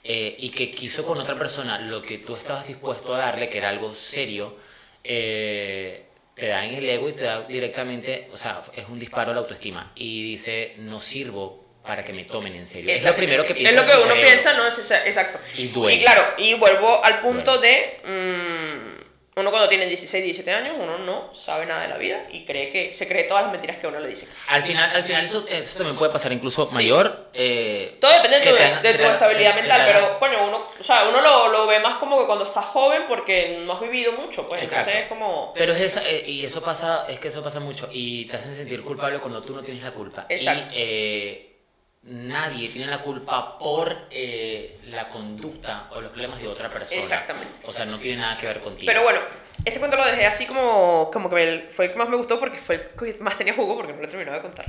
eh, y que quiso con otra persona lo que tú estabas dispuesto a darle, que era algo serio, eh, te da en el ego y te da directamente, o sea, es un disparo a la autoestima y dice, no sirvo para que me tomen en serio. Es lo primero que piensa. Es lo que uno cerebro. piensa, ¿no? Es exacto. Y duele. Y claro, y vuelvo al punto de. mm, uno cuando tiene 16, 17 años, uno no sabe nada de la vida y cree que se cree todas las mentiras que uno le dice. Al final, al final eso, eso también puede pasar incluso mayor. eh, Todo depende de tu, de tu estabilidad mental, pero coño, uno, o sea, uno lo, lo ve más como que cuando estás joven porque no has vivido mucho, pues entonces es como. Pero es esa, eh, y eso pasa, es que eso pasa mucho y te hacen sentir culpable cuando tú no tienes la culpa. Exacto. Y eh, nadie tiene la culpa por eh, la conducta o los problemas de otra persona. Exactamente. O sea, no tiene nada que ver contigo. Pero bueno, este cuento lo dejé así como, como que me- fue el que más me gustó porque fue el que más tenía jugo porque no lo he terminado de contar.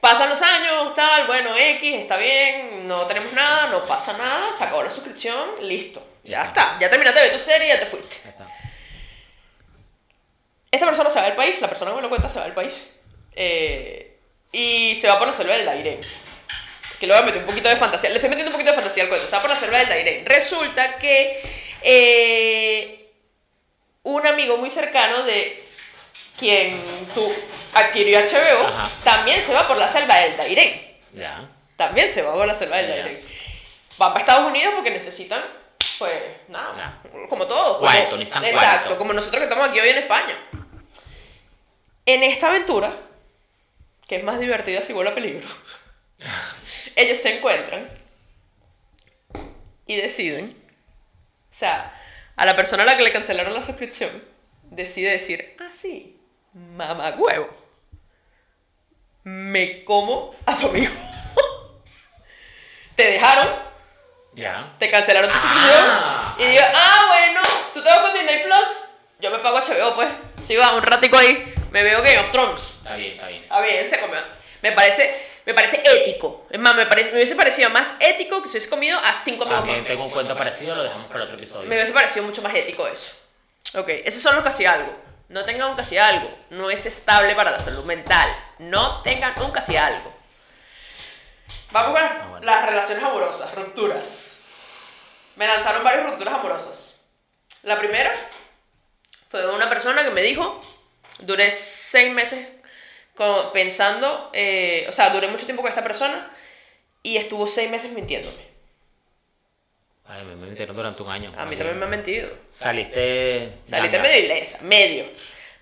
Pasan los años, tal, bueno, X, está bien, no tenemos nada, no pasa nada, se acabó la suscripción, listo. Ya Ya está, ya terminaste de ver tu serie, ya te fuiste. Ya está. Esta persona se va del país, la persona que me lo cuenta se va del país. eh, y se va por la selva del Dairén. Que le voy a meter un poquito de fantasía. Le estoy metiendo un poquito de fantasía al cuento. Se va por la selva del Dairén. Resulta que eh, un amigo muy cercano de quien tú adquirió HBO Ajá. también se va por la selva del Dairén. Ya. También se va por la selva del. Dairén. Van para Estados Unidos porque necesitan, pues, nada, como todos. Cuarto, necesitan Exacto, cuarto. como nosotros que estamos aquí hoy en España. En esta aventura, que es más divertida si vuelve a peligro, ellos se encuentran y deciden, o sea, a la persona a la que le cancelaron la suscripción, decide decir, ah, sí, mamá huevo, me como a tu amigo. Te dejaron, Ya. te cancelaron tu Ah. suscripción y digo, ah, bueno, tú te vas con Disney Plus, yo me pago HBO, pues, si va, un ratico ahí, me veo Game of Thrones. Está bien, está bien. Está bien, se comió. Me parece, me parece ético. Es más, me, parece, me hubiese parecido más ético que se hubiese comido a cinco amigos También más. tengo un cuento parecido, lo dejamos para otro episodio. Me hubiese parecido mucho más ético eso. Ok, esos son los casi algo. No tengan un casi algo. No es estable para la salud mental. No tengan un casi algo. Vamos con las, Ah, bueno. las relaciones amorosas, rupturas. Me lanzaron varias rupturas amorosas. La primera fue una persona que me dijo, duré seis meses co- pensando, eh, o sea, duré mucho tiempo con esta persona y estuvo seis meses mintiéndome. Ay, me metieron durante un año. A mí también me han mentido. Saliste. Saliste medio ilesa, medio.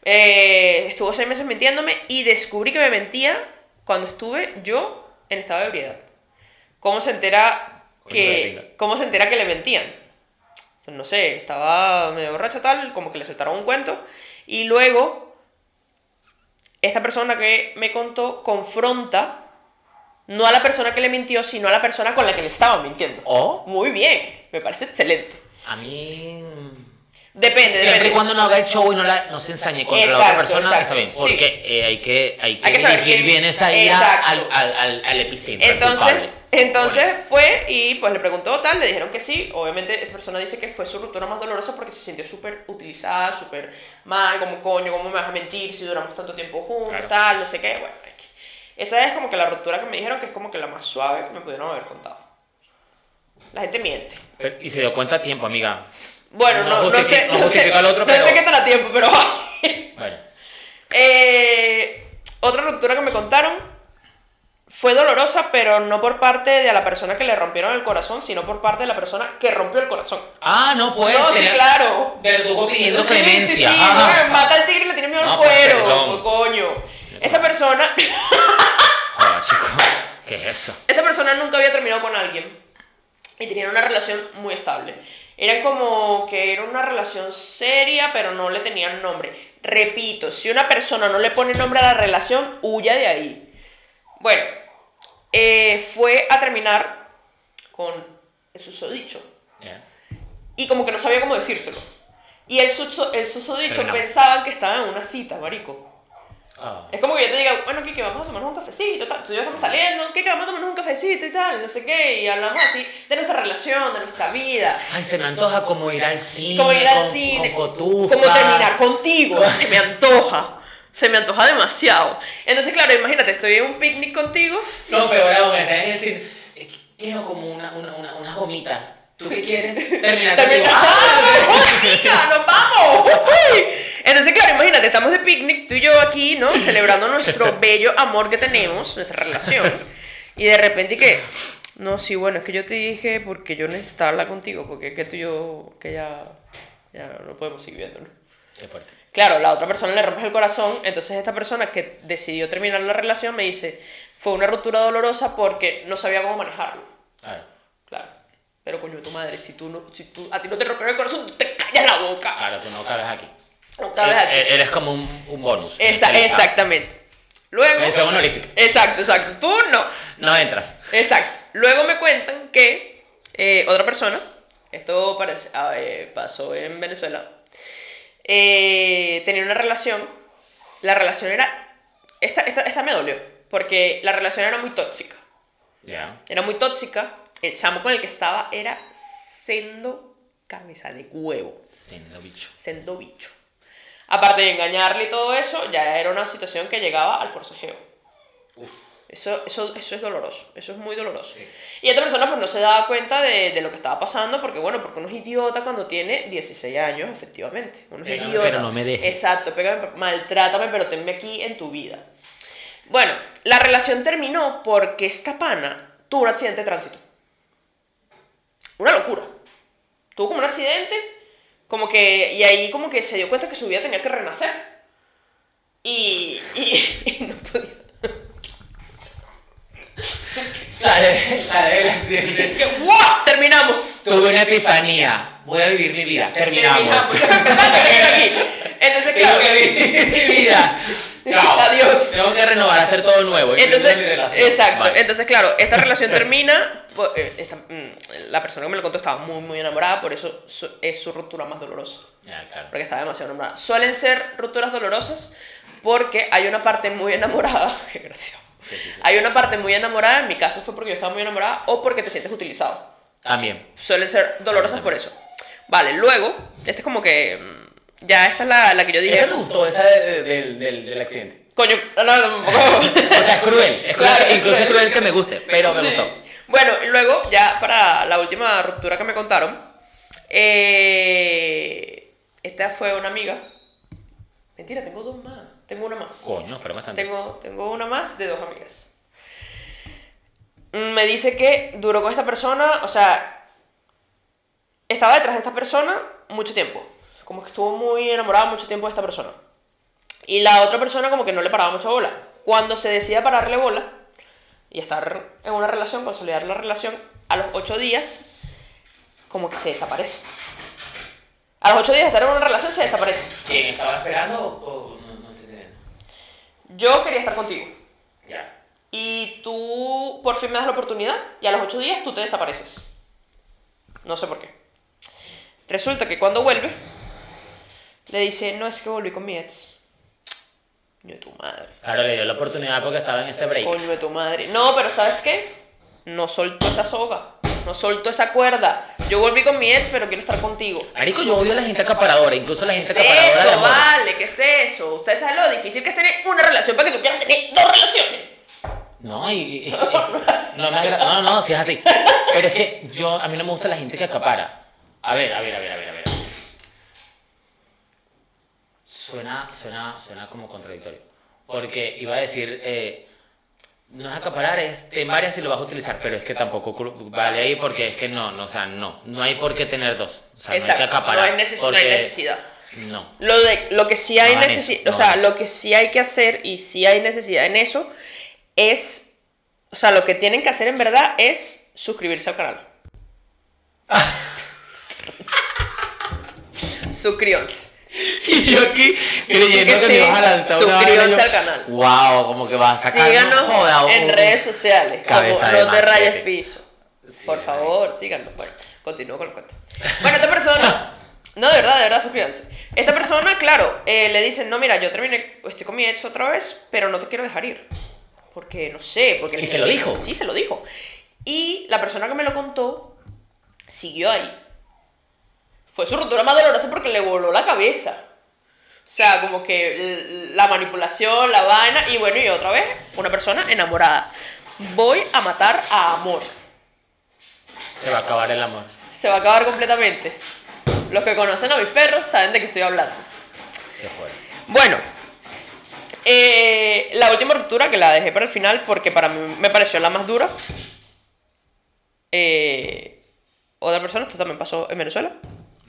Eh, estuvo seis meses mintiéndome y descubrí que me mentía cuando estuve yo en estado de ebriedad. ¿Cómo se entera que, cómo se entera que le mentían? Pues no sé, estaba medio borracha tal, como que le soltaron un cuento y luego esta persona que me contó confronta no a la persona que le mintió, sino a la persona con la que le estaban mintiendo. Muy bien, me parece excelente. a mí. Depende, Siempre depende. y cuando no haga el show y no, la, no se ensañe contra la otra persona, exacto. está bien. Sí. Porque eh, hay que, hay que, Hay que saber dirigir bien esa ira al, al, al, al epicentro. Entonces, culpable. Entonces Por eso. fue y pues le preguntó tal, le dijeron que sí. Obviamente esta persona dice que fue su ruptura más dolorosa porque se sintió súper utilizada, súper mal, como coño, ¿cómo me vas a mentir si duramos tanto tiempo juntos, Claro. tal, no sé qué? Bueno, es que- esa es como que la ruptura que me dijeron que es como que la más suave que me pudieron haber contado. La gente miente. Pero- y se dio cuenta a tiempo, amiga. Bueno, No no, sé, no sé, al otro, no sé qué tan a tiempo, pero... Bueno, Eh, otra ruptura que me contaron fue dolorosa, pero no por parte de la persona que le rompieron el corazón, sino por parte de la persona que rompió el corazón. Ah, no puede no, sí, claro. Verdugo pidiendo Sí, clemencia. sí, Ah. no, mata al tigre y le tiene miedo al No, pues, cuero. perdón. coño. Esta persona, Joder, chico. ¿Qué es eso? esta persona nunca había terminado con alguien y tenían una relación muy estable. Era como que era una relación seria, pero no le tenían nombre. Repito, si una persona no le pone nombre a la relación, huya de ahí. Bueno, eh, fue a terminar con el susodicho. Ya. Y como que no sabía cómo decírselo. Y el, suso- el susodicho Terminamos. pensaban que estaban en una cita, marico. Ah. Es como que yo te diga, bueno, Kike, vamos a tomarnos un cafecito, tal. Tú y yo estamos saliendo, Kike, vamos a tomarnos un cafecito y tal, no sé qué. Y hablamos así de nuestra relación, de nuestra vida. Ay, se me antoja como ir al cine. Como ir al con, cine. Con. Como terminar contigo. Se me antoja. Se me antoja demasiado. Entonces, claro, imagínate, estoy en un picnic contigo. No, peor aún, estás en cine. Eh, Quiero como una, una, una- unas gomitas. ¿Tú qué quieres? Terminar contigo. ¡Ah! ¡Chica, nos vamos! Uy. Entonces, claro, imagínate, estamos de picnic, tú y yo aquí, ¿no? Celebrando nuestro bello amor que tenemos, nuestra relación. Y de repente, ¿qué? No, sí, bueno, es que yo te dije porque yo necesitaba hablar contigo, porque es que tú y yo, que ya, ya no podemos seguir viéndolo. Qué fuerte. Claro, la otra persona le rompes el corazón, entonces esta persona que decidió terminar la relación me dice, fue una ruptura dolorosa porque no sabía cómo manejarlo. Claro. Claro. Pero coño, tu madre, si tú no, si tú, a ti no te rompieron el corazón, tú te callas la boca. Claro, tú no cabes aquí. No cabes aquí. e- Eres como un, un bonus. Esa- exactamente. Luego. Mención honorífica. Exacto, exacto. Tú no. No entras. Exacto. Luego me cuentan que eh, otra persona, esto parece- ah, eh, pasó en Venezuela, eh, tenía una relación. La relación era. Esta, esta, esta me dolió. Porque la relación era muy tóxica. Ya. Era muy tóxica. El chamo con el que estaba era sendo cabeza de huevo. Siendo bicho. Sendo bicho. Aparte de engañarle y todo eso, ya era una situación que llegaba al forcejeo. Uf. Eso, eso, eso es doloroso, eso es muy doloroso. Sí. Y esta persona pues no se daba cuenta de, de lo que estaba pasando porque bueno, porque uno es idiota cuando tiene 16 años, efectivamente. Uno es Pégame, idiota. pero no me dejes. Exacto, pégame, maltrátame, pero tenme aquí en tu vida. Bueno, la relación terminó porque esta pana tuvo un accidente de tránsito. Una locura. Tuvo como un accidente, como que, y ahí como que se dio cuenta que su vida tenía que renacer. Y, y, y no podía. Sale, sale accidente. que ¡guau! Terminamos. Tuve una epifanía. Voy a vivir mi vida. Terminamos. Entonces, Tengo claro. que vivir mi vida. Chao. Adiós. Tengo que renovar, hacer todo nuevo. Entonces, incluyendo mi relación. exacto. Bye. Entonces, claro, esta relación termina. pues, eh, esta- mm, la persona que me lo contó estaba muy, muy enamorada, por eso es su ruptura más dolorosa. Claro. Porque estaba demasiado enamorada. Suelen ser rupturas dolorosas porque hay una parte muy enamorada. Qué gracioso. Sí, sí, sí. Hay una parte muy enamorada, en mi caso fue porque yo estaba muy enamorada o porque te sientes utilizado. También. Suelen ser dolorosas por eso. Vale, luego, este es como que. mm, Ya esta es la, la que yo dije. Esa me gustó, esa de- de- del, del, del accidente. Coño, no, no, tampoco. O sea, es cruel. Es cruel Claro, que- incluso es cruel. cruel que me guste, pero me Sí. gustó. Bueno, y luego, ya para la última ruptura que me contaron, eh, esta fue una amiga. Mentira, tengo dos más. Tengo una más. Coño, fueron bastantes. Tengo, tengo una más de dos amigas. Mm, Me dice que duró con esta persona, o sea, estaba detrás de esta persona mucho tiempo. Como que estuvo muy enamorada mucho tiempo de esta persona. Y la otra persona como que no le paraba mucha bola. Cuando se decía pararle bola y estar en una relación, consolidar la relación, a los ocho días, como que se desaparece. A los ocho días de estar en una relación se desaparece. ¿Quién estaba esperando o, o no, no estoy entendiendo? Yo quería estar contigo. Ya. Y tú por fin me das la oportunidad y a los ocho días tú te desapareces. No sé por qué. Resulta que cuando vuelve, le dice, no es que volví con mi ex. Coño de tu madre. Claro, le dio la oportunidad porque estaba en ese break. Coño de tu madre. No, pero ¿sabes qué? No soltó esa soga. No soltó esa cuerda. Yo volví con mi ex, pero quiero estar contigo. Marico, yo odio a la gente acaparadora, incluso la ¿Qué gente es acaparadora de eso? amor. Vale, ¿qué es eso? Ustedes saben lo difícil que es tener una relación para que tú quieras tener dos relaciones. No, y, y- y- no me. No, no, si es así. Pero es que yo, a mí no me gusta la gente que acapara. A ver, a ver, a ver, a ver, a ver. Suena, suena, suena como contradictorio. Porque iba a decir, eh, no es acaparar, es ten varias y lo vas a utilizar, pero es que tampoco vale ahí porque es que no, no, o sea, no, no hay por qué tener dos, o sea, Exacto, no hay que acaparar. no hay, neces- no hay porque- necesidad. No. Lo, de, lo que sí hay No, necesidad, no, o sea, lo que sí hay que hacer y sí hay necesidad en eso es, o sea, lo que tienen que hacer en verdad es suscribirse al canal. Suscríbanse. Y yo aquí creyendo Que que sí, me ibas a lanzar una suscríbanse al canal. Wow, como que vas a sacar Síganos no joda, en redes sociales, como no te rayes piso. Sí, Por favor, síganos. Bueno, continúo con el cuento. Bueno, esta persona, no, de verdad, de verdad, suscríbanse. Esta persona, claro, eh, le dicen, no, mira, yo terminé, estoy con mi ex otra vez, pero no te quiero dejar ir. Porque, no sé, porque... ¿Y se lo dijo? Sí, se lo dijo. Y la persona que me lo contó siguió ahí. Fue su ruptura más dolorosa porque le voló la cabeza. O sea, como que la manipulación, la vaina, y bueno, y otra vez, una persona enamorada. Voy a matar a amor. Se va a acabar el amor. Se va a acabar completamente. Los que conocen a mis perros saben de qué estoy hablando. Qué fuerte. Bueno, eh, la última ruptura que la dejé para el final porque para mí me pareció la más dura. Eh, otra persona, esto también pasó en Venezuela.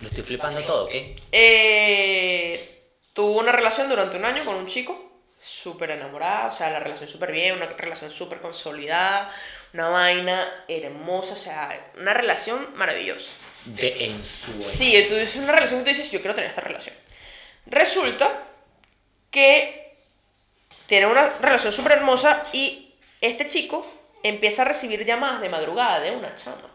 Lo estoy flipando todo, ¿ok? Eh, tuvo una relación durante un año con un chico, súper enamorada, o sea, la relación súper bien, una relación súper consolidada, una vaina hermosa, o sea, una relación maravillosa. De ensueño. Sí, es una relación que tú dices, yo quiero tener esta relación. Resulta que tiene una relación súper hermosa y este chico empieza a recibir llamadas de madrugada de una chama.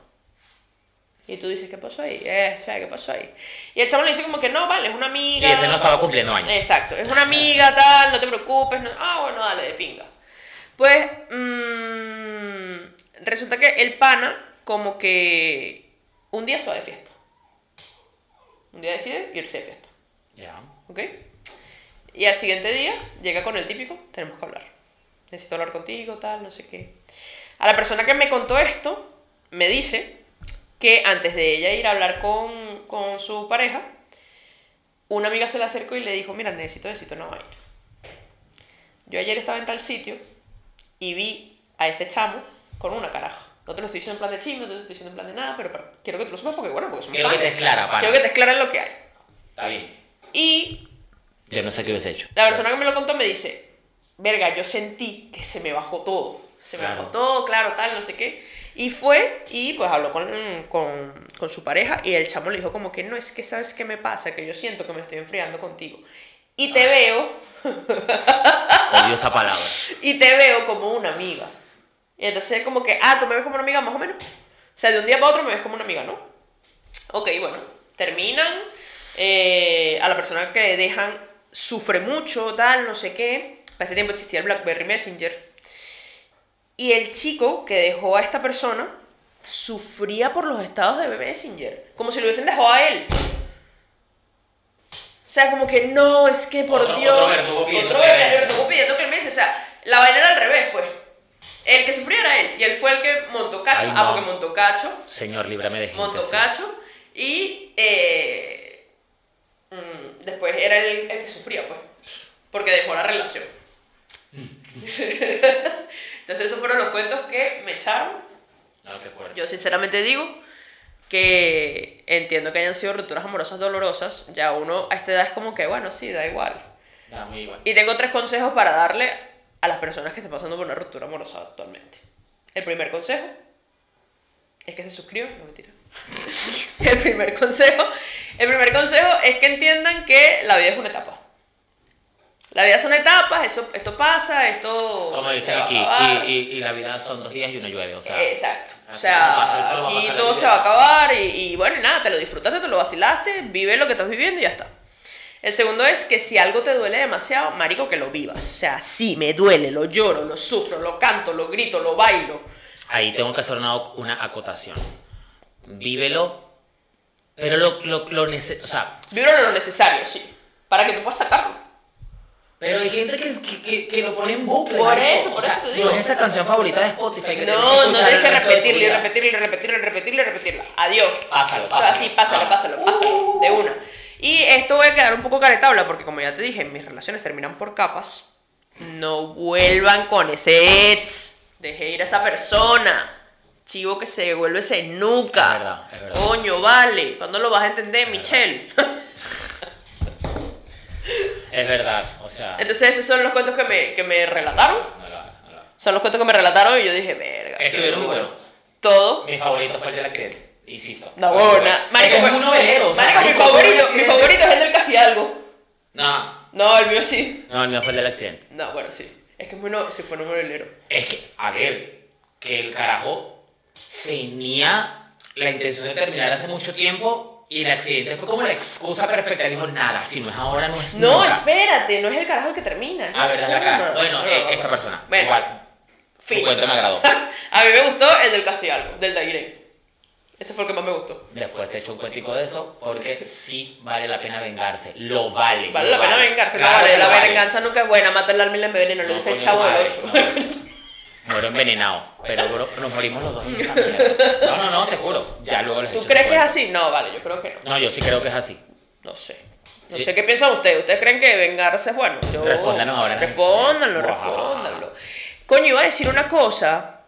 Y tú dices, ¿qué pasó ahí? Eh, o sea, ¿qué pasó ahí? Y el chamo le dice como que no, vale, es una Y amiga. ese no estaba cumpliendo años. Exacto, es una amiga, tal, no te preocupes. no- Ah, bueno, dale, de pinga. Pues mm, resulta que el pana, como que un día se va de fiesta. Un día decide irse de fiesta, Ya. ¿ok? Y al siguiente día llega con el típico, tenemos que hablar. Necesito hablar contigo, tal, no sé qué. A la persona que me contó esto, me dice que antes de ella ir a hablar con, con su pareja, una amiga se le acercó y le dijo, mira, necesito decirte una vaina. Yo ayer estaba en tal sitio y vi a este chamo con una caraja. No te lo estoy diciendo en plan de chisme, no te lo estoy diciendo en plan de nada, pero, pero quiero que tú lo sepas porque, bueno, porque un Quiero que te esclara, pana. Quiero que te esclaren lo que hay. Está bien. Y Yo no sé qué hubiese hecho. la persona que me lo contó me dice, verga, yo sentí que se me bajó todo. Se me Claro. bajó todo, claro, tal, no sé qué. Y fue y pues habló con, con, con su pareja y el chamo le dijo como que no, es que sabes qué me pasa, que yo siento que me estoy enfriando contigo. Y te veo, Odio esa palabra. y te veo como una amiga. Y entonces como que, ah, tú me ves como una amiga más o menos. O sea, de un día para otro me ves como una amiga, ¿no? Ok, bueno, terminan. eh, a la persona que dejan sufre mucho, tal, no sé qué. Para este tiempo existía el BlackBerry Messenger. Y el chico que dejó a esta persona sufría por los estados de Messenger. Como si lo hubiesen dejado a él. O sea, como que no, es que por Otro- Dios. otro verdugo pidiendo. O sea, la vaina era al revés, pues. El que sufría era él. Y él fue el que montó cacho. Ay, Ah, porque montó cacho. Señor, líbrame de gente Montó cacho. Y eh, mm, después era el, el que sufría, pues. Porque dejó la relación. Entonces, esos fueron los cuentos que me echaron. No, qué fuerte. Yo sinceramente digo que entiendo que hayan sido rupturas amorosas dolorosas. Ya uno a esta edad es como que, bueno, sí, da igual. Da muy igual. Y tengo tres consejos para darle a las personas que estén pasando por una ruptura amorosa actualmente. El primer consejo es que se suscriban, no mentira. El primer consejo, el primer consejo es que entiendan que la vida es una etapa. La vida son etapas, eso, esto pasa, esto Como dicen aquí, y, y, y la vida son dos días y uno llueve, o sea. Exacto. O sea, pasa, aquí todo se va a acabar y, y bueno, nada, te lo disfrutaste, te lo vacilaste, vive lo que estás viviendo y ya está. El segundo es que si algo te duele demasiado, marico, que lo vivas. O sea, sí, me duele, lo lloro, lo sufro, lo canto, lo grito, lo bailo. Ahí tengo que hacer una, una acotación. Vívelo, pero lo, lo, lo nece- o sea, Vibro lo necesario, sí. Para que tú puedas sacarlo. Pero hay gente que, que, que, lo pone en bucle. Por marico. eso, por O sea, eso te digo. No es esa canción favorita de Spotify que No, no tienes que repetirla y repetirla y repetirla y repetirla y repetirla. Adiós. Pásalo, O sea, pásalo. sí, pásalo, Ah. pásalo, pásalo. De una. Y esto voy a quedar un poco caretabla porque como ya te dije, mis relaciones terminan por capas. No vuelvan con ese ex. Deje ir a esa persona. Chivo que se vuelve ese nuca. Es verdad, es verdad. Coño, vale. ¿Cuándo lo vas a entender, Michelle? Es verdad, o sea. Entonces esos son los cuentos que me, que me relataron. No no. Son los cuentos que me relataron y yo dije, verga. Estuvieron muy duro". buenos. Todo. Mi favorito fue el del accidente. Insisto. No, bueno. Marico, Es un novelero. o sea, Marico, mi un favorito, mi favorito es el del casi algo. No, No, el mío sí. no, el mío fue el del accidente. No, bueno, sí. Es que es muy no, sí fue novelero. Es que, a ver, que el carajo tenía la intención de terminar hace mucho tiempo y el accidente fue como la excusa perfecta. Dijo, nada, si no es ahora, no es No, nunca. espérate, no es el carajo que termina. es Ah, verdad, la cara. Bueno, No, eh, esta persona. Bueno, Igual. fin. Tu cuento me agradó. A mí me gustó el del casi algo, del de Irene. Ese fue el que más me gustó. Después te echo un cuentico de eso porque sí vale la pena vengarse. Lo vale. Vale lo la pena vengarse, no vale. La vale. venganza nunca es buena, mata el alma y la envenena, lo No, dice el chavo del madre, 8. Muero envenenado, pero bro, nos morimos los dos en. No, no, no, te juro. Ya luego les ¿Tú crees que es así? No, vale, yo creo que no. No, yo sí creo que es así. No sé. No Sí. sé qué piensan ustedes. ¿Ustedes creen que vengarse es bueno? Yo... Respóndanos ahora Respóndanlo, respóndanlo. Coño, iba a decir una cosa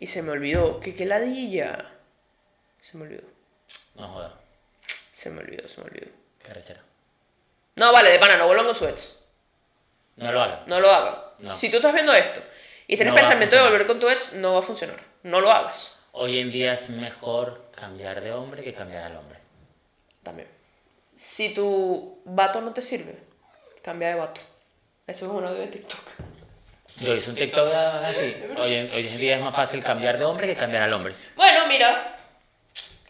y se me olvidó. ¿Qué, qué ladilla? Se me olvidó. No joda. Se me olvidó, se me olvidó. Qué rechera. No, vale, de pana, no vuelvan con su ex. No lo hagas. No lo hagan. No. Si tú estás viendo esto y tienes No pensamiento de volver con tu ex, no va a funcionar. No lo hagas. Hoy en día es mejor cambiar de hombre que cambiar al hombre. También. Si tu vato no te sirve, cambia de vato. Eso es un audio de TikTok. Yo hice un TikTok así. Hoy en, hoy en día es más fácil cambiar de hombre que cambiar al hombre. Bueno, mira.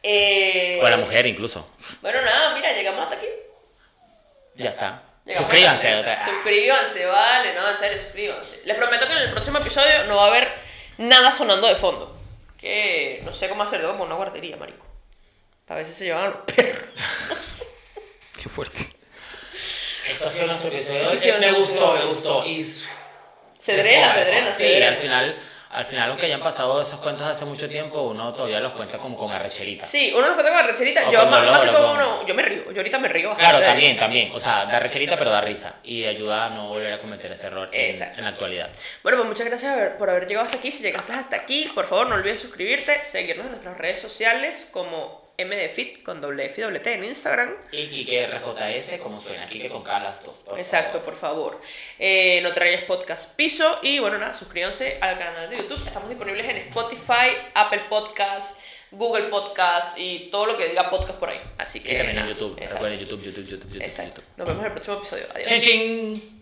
Eh, O a la mujer incluso. Bueno, nada, mira, llegamos hasta aquí. Ya está. Suscríbanse. hasta otra-. Suscríbanse, vale, no, en serio, suscríbanse. Les prometo que en el próximo episodio no va a haber nada sonando de fondo. Que no sé cómo hacerlo, como una guardería, marico. A veces se llevan a los perros. Qué fuerte. Esto ha sido nuestro episodio. Sido me gustó, me gustó. Y Se drena, se drena, sí, se drena. al final, al final, aunque hayan pasado esos cuentos hace mucho tiempo, uno todavía los cuenta como con arrecherita. Sí, uno nos cuenta con arrecherita. O Yo con más, dolor, con- uno, yo me río. Yo ahorita me río. Claro, también, también. O sea, da recherita, pero da risa. Y ayuda a no volver a cometer ese error en, la actualidad. Bueno, pues muchas gracias por haber llegado hasta aquí. Si llegaste hasta aquí, por favor no olvides suscribirte, seguirnos en nuestras redes sociales como MDFit con doble F y doble T en Instagram. Y Kike RJS, como suena, Kike con las dos. por Exacto, favor. por favor. Eh, no traigas podcast piso y bueno, nada, suscríbanse al canal de YouTube. Estamos disponibles en Spotify, Apple Podcast, Google Podcast y todo lo que diga podcast por ahí. Así que Y también en YouTube. Recuerden YouTube, YouTube, YouTube, YouTube. Exacto. YouTube. Nos vemos en el próximo episodio. Adiós. ¡Chin, chin!